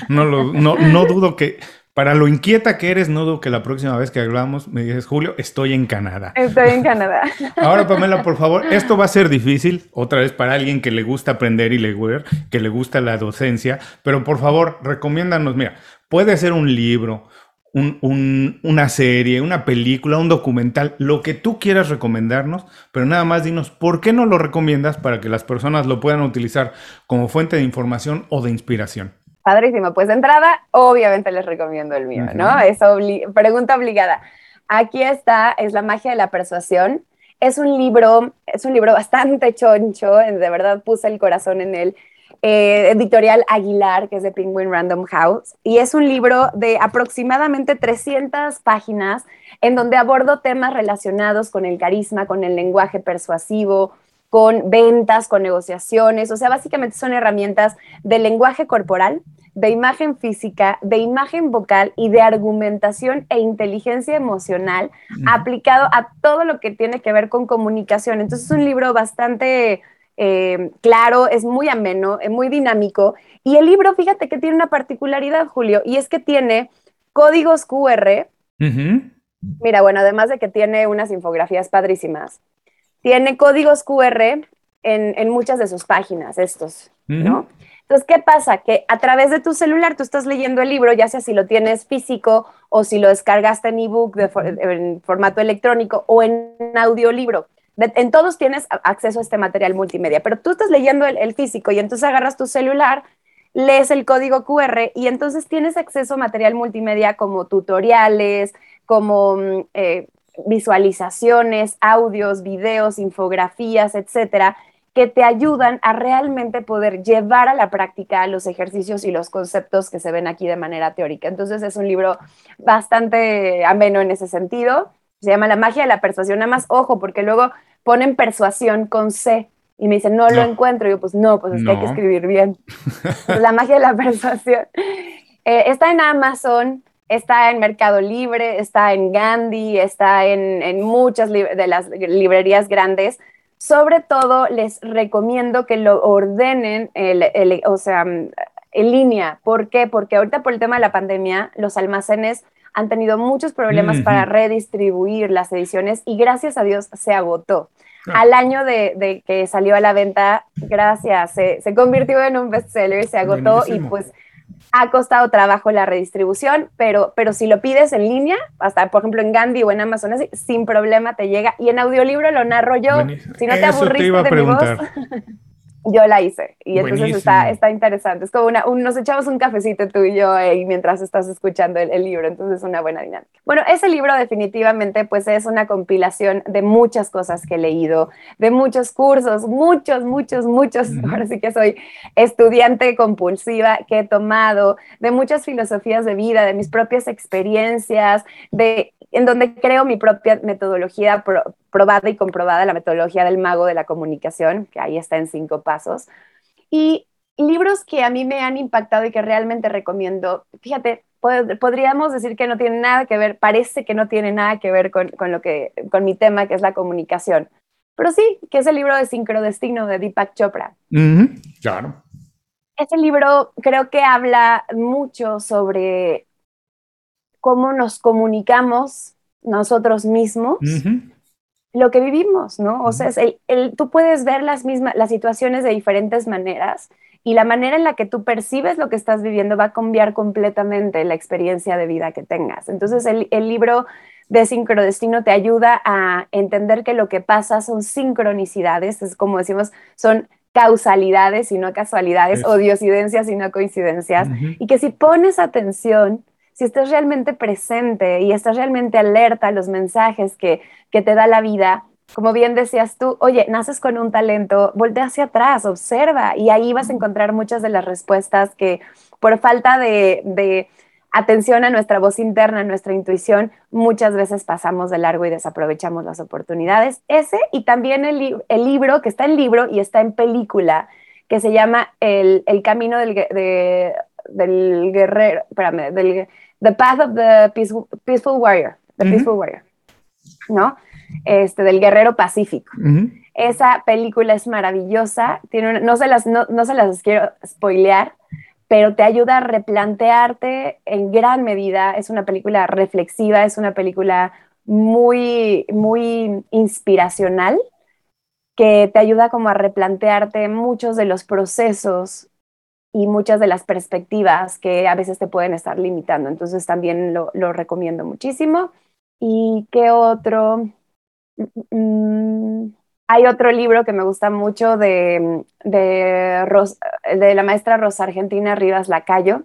No, lo, no, no dudo que para lo inquieta que eres, no dudo que la próxima vez que hablamos me dices, Julio, estoy en Canadá. Estoy en Canadá. Ahora, Pamela, por favor, esto va a ser difícil, otra vez para alguien que le gusta aprender y leer, que le gusta la docencia, pero por favor, recomiéndanos, mira, puede ser un libro, una serie, una película, un documental, lo que tú quieras recomendarnos, pero nada más dinos por qué no lo recomiendas para que las personas lo puedan utilizar como fuente de información o de inspiración. Padrísimo. Pues de entrada, obviamente les recomiendo el mío, ¿no? Es pregunta obligada. Aquí está, es La magia de la persuasión. Es un libro, es un libro bastante choncho, de verdad puse el corazón en él. Eh, editorial Aguilar, que es de Penguin Random House, y es un libro de aproximadamente 300 páginas en donde abordo temas relacionados con el carisma, con el lenguaje persuasivo, con ventas, con negociaciones, o sea, básicamente son herramientas de lenguaje corporal, de imagen física, de imagen vocal y de argumentación e inteligencia emocional aplicado a todo lo que tiene que ver con comunicación. Entonces es un libro bastante eh, claro, es muy ameno, es muy dinámico y el libro, fíjate que tiene una particularidad, Julio, y es que tiene códigos QR. Mira, bueno, además de que tiene unas infografías padrísimas, tiene códigos QR en, muchas de sus páginas, estos, ¿no? Entonces, ¿qué pasa? Que a través de tu celular tú estás leyendo el libro, ya sea si lo tienes físico o si lo descargaste en ebook, en formato electrónico o en audiolibro. en todos tienes acceso a este material multimedia, pero tú estás leyendo el, físico y entonces agarras tu celular, lees el código QR y entonces tienes acceso a material multimedia como tutoriales, como mm, eh, visualizaciones, audios, videos, infografías, etcétera, que te ayudan a realmente poder llevar a la práctica los ejercicios y los conceptos que se ven aquí de manera teórica. Entonces es un libro bastante ameno en ese sentido. Se llama La magia de la persuasión. Nada más, ojo, porque luego ponen persuasión con C y me dicen, no, lo encuentro. Y yo, pues no, pues es que hay que escribir bien. la magia de la persuasión. Eh, está en Amazon, está en Mercado Libre, está en Gandhi, está en, muchas de las librerías grandes. Sobre todo les recomiendo que lo ordenen, o sea, en línea. ¿Por qué? Porque ahorita por el tema de la pandemia, los almacenes han tenido muchos problemas para redistribuir las ediciones y gracias a Dios se agotó. Ah. Al año de, que salió a la venta, gracias, se, convirtió en un bestseller, se agotó y pues ha costado trabajo la redistribución, pero, pero si lo pides en línea, hasta por ejemplo en Gandhi o en Amazon, sin problema te llega. Y en audiolibro lo narro yo. Si no te aburriste de mi voz. Yo la hice. Y entonces está, está interesante. Es como una, nos echamos un cafecito tú y yo eh, mientras estás escuchando el, libro, entonces es una buena dinámica. Bueno, ese libro definitivamente pues es una compilación de muchas cosas que he leído, de muchos cursos, muchos, muchos, muchos, ahora sí que soy estudiante compulsiva que he tomado, de muchas filosofías de vida, de mis propias experiencias, de en donde creo mi propia metodología probada y comprobada, la metodología del mago de la comunicación, que ahí está en cinco pasos. Y libros que a mí me han impactado y que realmente recomiendo, fíjate, podríamos decir que no tiene nada que ver, parece que no tiene nada que ver con, lo que, con mi tema, que es la comunicación. Pero sí, que es el libro de Sincrodestino de Deepak Chopra. claro. Ese libro creo que habla mucho sobre cómo nos comunicamos nosotros mismos lo que vivimos, ¿no? O sea, el, tú puedes ver las mismas, las situaciones de diferentes maneras y la manera en la que tú percibes lo que estás viviendo va a cambiar completamente la experiencia de vida que tengas. Entonces, el, libro de Sincrodestino te ayuda a entender que lo que pasa son sincronicidades, es como decimos, son causalidades y no casualidades, o diosidencias y no coincidencias, y que si pones atención si estás realmente presente y estás realmente alerta a los mensajes que, que te da la vida, como bien decías tú, oye, naces con un talento, voltea hacia atrás, observa y ahí vas a encontrar muchas de las respuestas que por falta de, de atención a nuestra voz interna, a nuestra intuición, muchas veces pasamos de largo y desaprovechamos las oportunidades. Ese y también el, el libro, que está en libro y está en película, que se llama El, el Camino del, del Guerrero, espérame, del The Path of the Peaceful, Warrior, The Peaceful Warrior, ¿no? Este, del guerrero pacífico. Esa película es maravillosa, tiene no, se las, no, se las quiero spoilear, pero te ayuda a replantearte en gran medida. Es una película reflexiva, es una película muy, muy inspiracional que te ayuda como a replantearte muchos de los procesos y muchas de las perspectivas que a veces te pueden estar limitando. Entonces también lo, recomiendo muchísimo. ¿Y qué otro? Mm, hay otro libro que me gusta mucho de, de, de la maestra Rosa Argentina Rivas Lacayo,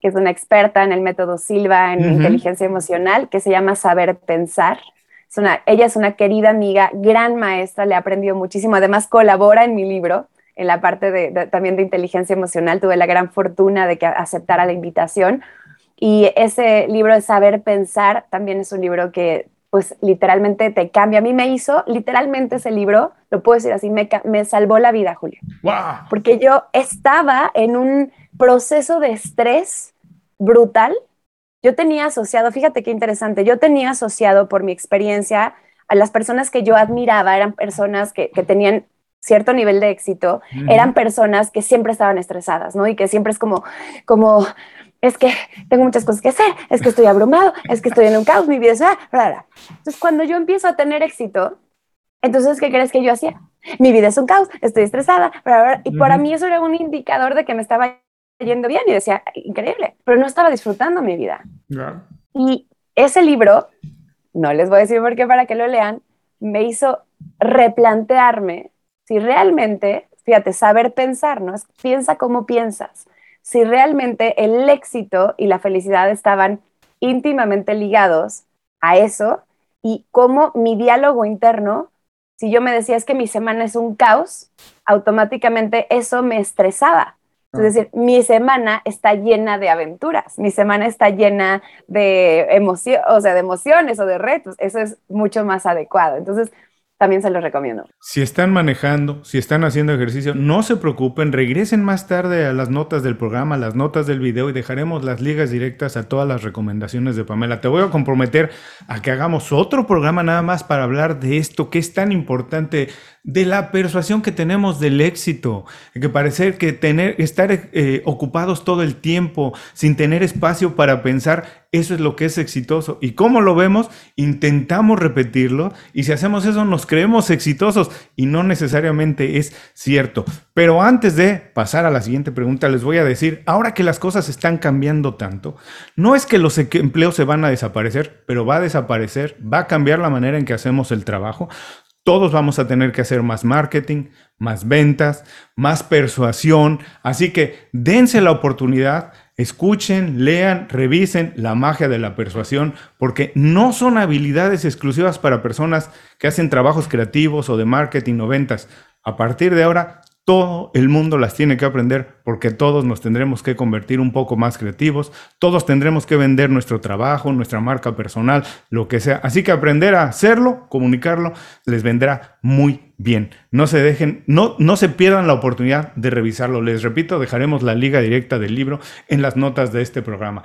que es una experta en el método Silva en inteligencia emocional, que se llama Saber Pensar. Es una, ella es una querida amiga, gran maestra, le he aprendido muchísimo. Además, colabora en mi libro en la parte de, también de inteligencia emocional. Tuve la gran fortuna de que aceptara la invitación. Y ese libro de Saber Pensar también es un libro que pues literalmente te cambia. A mí me hizo, literalmente ese libro, lo puedo decir así, me, me salvó la vida, Julio. Wow. Porque yo estaba en un proceso de estrés brutal. Yo tenía asociado, fíjate qué interesante, yo tenía asociado por mi experiencia a las personas que yo admiraba, eran personas que, que tenían cierto nivel de éxito, eran personas que siempre estaban estresadas, ¿no? Y que siempre es como, como, es que tengo muchas cosas que hacer, es que estoy abrumado, es que estoy en un caos, mi vida es... Rara. Entonces, cuando yo empiezo a tener éxito, entonces, ¿qué crees que yo hacía? Mi vida es un caos, estoy estresada, y para mí eso era un indicador de que me estaba yendo bien y decía, increíble, pero no estaba disfrutando mi vida. Y ese libro, no les voy a decir por qué para que lo lean, me hizo replantearme si realmente, fíjate, saber pensar, ¿no? piensa cómo piensas. Si realmente el éxito y la felicidad estaban íntimamente ligados a eso y cómo mi diálogo interno, si yo me decía es que mi semana es un caos, automáticamente eso me estresaba. Es ah. decir, mi semana está llena de aventuras, mi semana está llena de emoción, o sea, de emociones o de retos. Eso es mucho más adecuado. Entonces, también se los recomiendo. Si están manejando, si están haciendo ejercicio, no se preocupen, regresen más tarde a las notas del programa, las notas del video y dejaremos las ligas directas a todas las recomendaciones de Pamela. Te voy a comprometer a que hagamos otro programa nada más para hablar de esto que es tan importante de la persuasión que tenemos del éxito, que parece que tener, estar eh, ocupados todo el tiempo sin tener espacio para pensar, eso es lo que es exitoso. ¿Y cómo lo vemos? Intentamos repetirlo y si hacemos eso nos creemos exitosos y no necesariamente es cierto. Pero antes de pasar a la siguiente pregunta, les voy a decir, ahora que las cosas están cambiando tanto, no es que los empleos se van a desaparecer, pero va a desaparecer, va a cambiar la manera en que hacemos el trabajo todos vamos a tener que hacer más marketing, más ventas, más persuasión. Así que dense la oportunidad, escuchen, lean, revisen la magia de la persuasión, porque no son habilidades exclusivas para personas que hacen trabajos creativos o de marketing o ventas. A partir de ahora, todo el mundo las tiene que aprender porque todos nos tendremos que convertir un poco más creativos, todos tendremos que vender nuestro trabajo, nuestra marca personal, lo que sea. Así que aprender a hacerlo, comunicarlo, les vendrá muy bien. No se dejen, no, no se pierdan la oportunidad de revisarlo. Les repito, dejaremos la liga directa del libro en las notas de este programa.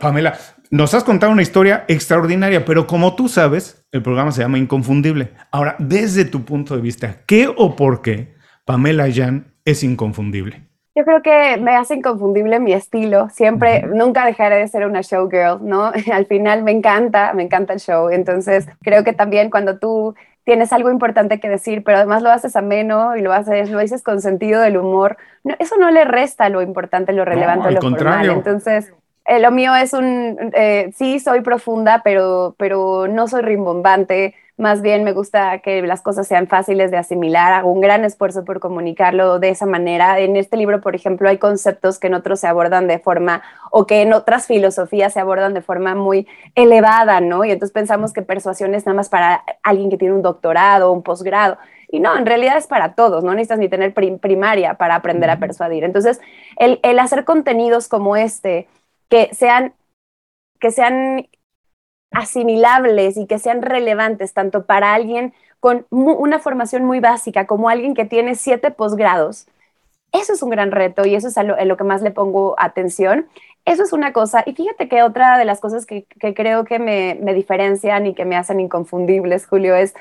Pamela, nos has contado una historia extraordinaria, pero como tú sabes, el programa se llama Inconfundible. Ahora, desde tu punto de vista, ¿qué o por qué? Pamela Jan es inconfundible. Yo creo que me hace inconfundible mi estilo. Siempre, nunca dejaré de ser una showgirl, ¿no? Al final me encanta, me encanta el show. Entonces, creo que también cuando tú tienes algo importante que decir, pero además lo haces ameno y lo haces, lo dices con sentido del humor, eso no le resta lo importante, lo relevante, lo contrario. Entonces, eh, lo mío es un, eh, sí, soy profunda, pero, pero no soy rimbombante más bien me gusta que las cosas sean fáciles de asimilar, hago un gran esfuerzo por comunicarlo de esa manera. En este libro, por ejemplo, hay conceptos que en otros se abordan de forma, o que en otras filosofías se abordan de forma muy elevada, ¿no? Y entonces pensamos que persuasión es nada más para alguien que tiene un doctorado o un posgrado. Y no, en realidad es para todos, no necesitas ni tener primaria para aprender a persuadir. Entonces, el, el hacer contenidos como este, que sean, que sean asimilables y que sean relevantes tanto para alguien con una formación muy básica como alguien que tiene siete posgrados. Eso es un gran reto y eso es a lo, que más le pongo atención. Eso es una cosa. Y fíjate que otra de las cosas que, creo que me, me, diferencian y que me hacen inconfundibles, Julio, es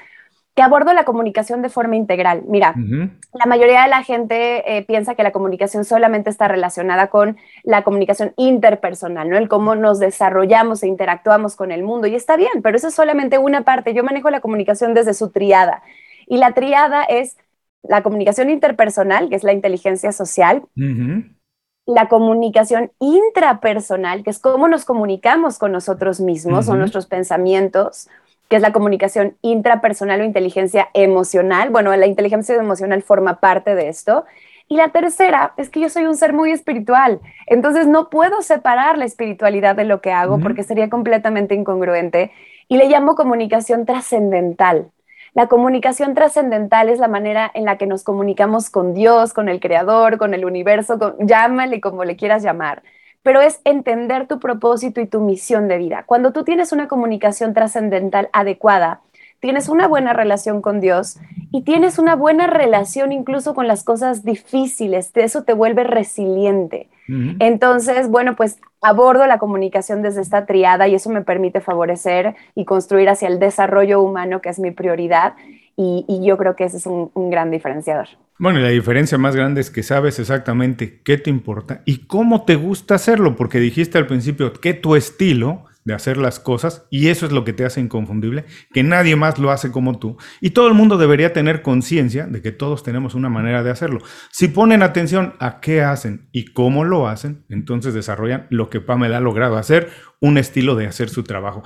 que abordo la comunicación de forma integral. Mira, la mayoría de la gente eh, piensa que la comunicación solamente está relacionada con la comunicación interpersonal, ¿no? El cómo nos desarrollamos e interactuamos con el mundo. Y está bien, pero eso es solamente una parte. Yo manejo la comunicación desde su triada. Y la triada es la comunicación interpersonal, que es la inteligencia social. La comunicación intrapersonal, que es cómo nos comunicamos con nosotros mismos, o nuestros pensamientos que es la comunicación intrapersonal o inteligencia emocional. Bueno, la inteligencia emocional forma parte de esto. Y la tercera es que yo soy un ser muy espiritual, entonces no puedo separar la espiritualidad de lo que hago porque sería completamente incongruente. Y le llamo comunicación trascendental. La comunicación trascendental es la manera en la que nos comunicamos con Dios, con el Creador, con el universo, llámale como le quieras llamar pero es entender tu propósito y tu misión de vida. Cuando tú tienes una comunicación trascendental adecuada, tienes una buena relación con Dios y tienes una buena relación incluso con las cosas difíciles, eso te vuelve resiliente. Entonces, bueno, pues abordo la comunicación desde esta triada y eso me permite favorecer y construir hacia el desarrollo humano, que es mi prioridad, y, yo creo que ese es un, un gran diferenciador. Bueno, y la diferencia más grande es que sabes exactamente qué te importa y cómo te gusta hacerlo, porque dijiste al principio que tu estilo de hacer las cosas, y eso es lo que te hace inconfundible, que nadie más lo hace como tú, y todo el mundo debería tener conciencia de que todos tenemos una manera de hacerlo. Si ponen atención a qué hacen y cómo lo hacen, entonces desarrollan lo que Pamela ha logrado hacer, un estilo de hacer su trabajo.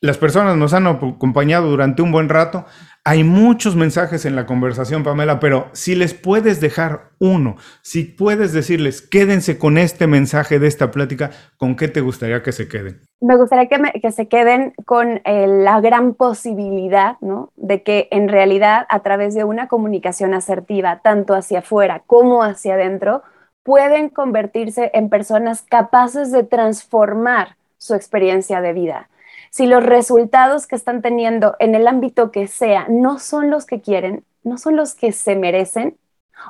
Las personas nos han acompañado durante un buen rato. Hay muchos mensajes en la conversación, Pamela, pero si les puedes dejar uno, si puedes decirles, quédense con este mensaje de esta plática, ¿con qué te gustaría que se queden? Me gustaría que, se queden con eh, la gran posibilidad, ¿no? De que en realidad a través de una comunicación asertiva, tanto hacia afuera como hacia adentro, pueden convertirse en personas capaces de transformar su experiencia de vida si los resultados que están teniendo en el ámbito que sea no son los que quieren, no son los que se merecen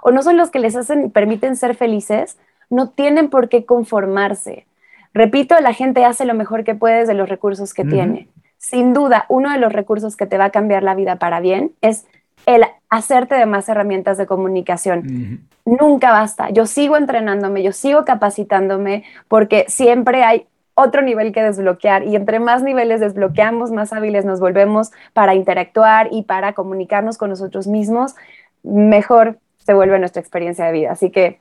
o no son los que les hacen y permiten ser felices, no tienen por qué conformarse. Repito, la gente hace lo mejor que puede de los recursos que tiene. Sin duda, uno de los recursos que te va a cambiar la vida para bien es el hacerte de más herramientas de comunicación. Nunca basta. Yo sigo entrenándome, yo sigo capacitándome porque siempre hay otro nivel que desbloquear y entre más niveles desbloqueamos, más hábiles nos volvemos para interactuar y para comunicarnos con nosotros mismos, mejor se vuelve nuestra experiencia de vida. Así que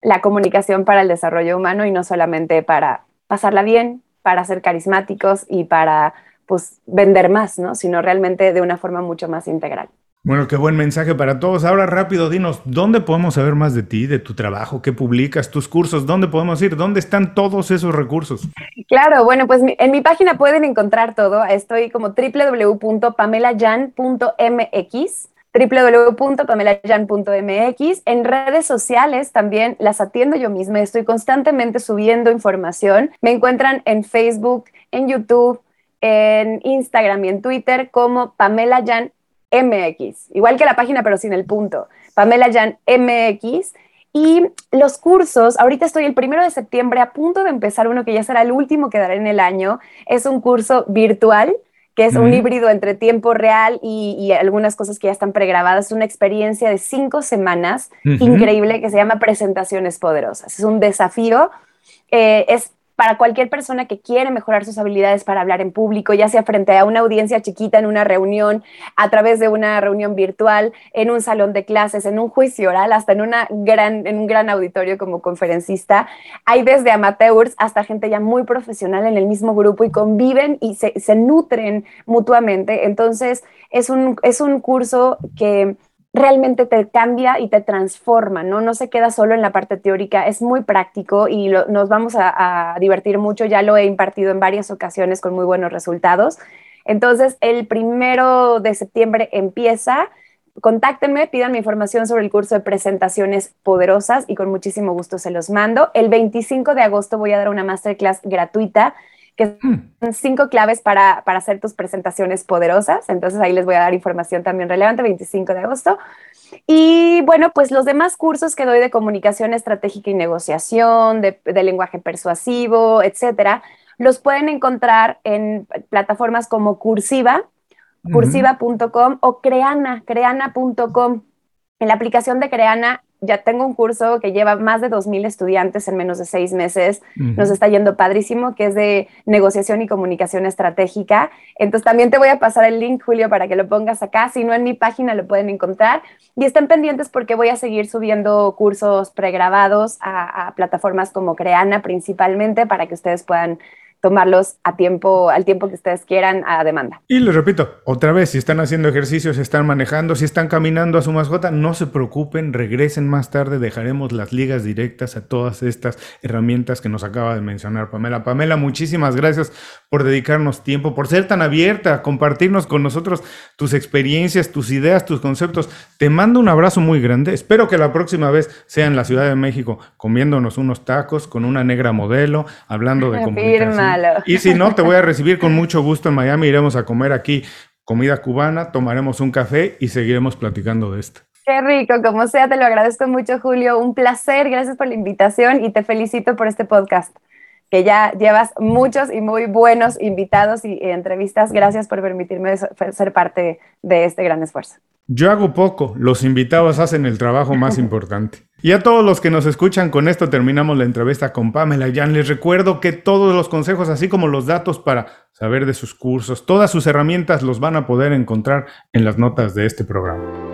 la comunicación para el desarrollo humano y no solamente para pasarla bien, para ser carismáticos y para pues vender más, ¿no? sino realmente de una forma mucho más integral. Bueno, qué buen mensaje para todos. Ahora rápido, dinos, ¿dónde podemos saber más de ti, de tu trabajo, qué publicas, tus cursos? ¿Dónde podemos ir? ¿Dónde están todos esos recursos? Claro, bueno, pues en mi página pueden encontrar todo. Estoy como www.pamelayan.mx www.pamelayan.mx. En redes sociales también las atiendo yo misma. Estoy constantemente subiendo información. Me encuentran en Facebook, en YouTube, en Instagram y en Twitter como Pamela Jan MX, igual que la página, pero sin el punto. Pamela Jan MX. Y los cursos, ahorita estoy el primero de septiembre a punto de empezar uno que ya será el último que daré en el año. Es un curso virtual que es un híbrido entre tiempo real y, algunas cosas que ya están pregrabadas. Es una experiencia de cinco semanas increíble que se llama Presentaciones Poderosas. Es un desafío. Eh, es para cualquier persona que quiere mejorar sus habilidades para hablar en público, ya sea frente a una audiencia chiquita en una reunión, a través de una reunión virtual, en un salón de clases, en un juicio oral, hasta en, una gran, en un gran auditorio como conferencista. Hay desde amateurs hasta gente ya muy profesional en el mismo grupo y conviven y se, se nutren mutuamente. Entonces, es un, es un curso que realmente te cambia y te transforma, ¿no? No se queda solo en la parte teórica, es muy práctico y nos vamos a, divertir mucho, ya lo he impartido en varias ocasiones con muy buenos resultados. Entonces, el primero de septiembre empieza, contáctenme, pidan mi información sobre el curso de presentaciones poderosas y con muchísimo gusto se los mando. El 25 de agosto voy a dar una masterclass gratuita que hmm. son cinco claves para, para, hacer tus presentaciones poderosas. Entonces ahí les voy a dar información también relevante, 25 de agosto. Y bueno, pues los demás cursos que doy de comunicación estratégica y negociación, de, de lenguaje persuasivo, etcétera, los pueden encontrar en plataformas como Cursiva, cursiva.com o creana, creana.com. En la aplicación de Creana ya tengo un curso que lleva más de 2.000 estudiantes en menos de seis meses. Nos está yendo padrísimo, que es de negociación y comunicación estratégica. Entonces también te voy a pasar el link, Julio, para que lo pongas acá. Si no, en mi página lo pueden encontrar. Y estén pendientes porque voy a seguir subiendo cursos pregrabados a, a plataformas como Creana principalmente para que ustedes puedan tomarlos a tiempo, al tiempo que ustedes quieran a demanda. Y les repito, otra vez, si están haciendo ejercicio, si están manejando, si están caminando a su mascota, no se preocupen, regresen más tarde, dejaremos las ligas directas a todas estas herramientas que nos acaba de mencionar Pamela. Pamela, muchísimas gracias por dedicarnos tiempo, por ser tan abierta, compartirnos con nosotros tus experiencias, tus ideas, tus conceptos. Te mando un abrazo muy grande. Espero que la próxima vez sea en la Ciudad de México comiéndonos unos tacos con una negra modelo, hablando de comunicación. Y si no, te voy a recibir con mucho gusto en Miami. Iremos a comer aquí comida cubana, tomaremos un café y seguiremos platicando de esto. Qué rico, como sea, te lo agradezco mucho, Julio. Un placer, gracias por la invitación y te felicito por este podcast, que ya llevas muchos y muy buenos invitados y entrevistas. Gracias por permitirme ser parte de este gran esfuerzo. Yo hago poco, los invitados hacen el trabajo más importante. Y a todos los que nos escuchan, con esto terminamos la entrevista con Pamela Jan. Les recuerdo que todos los consejos, así como los datos para saber de sus cursos, todas sus herramientas los van a poder encontrar en las notas de este programa.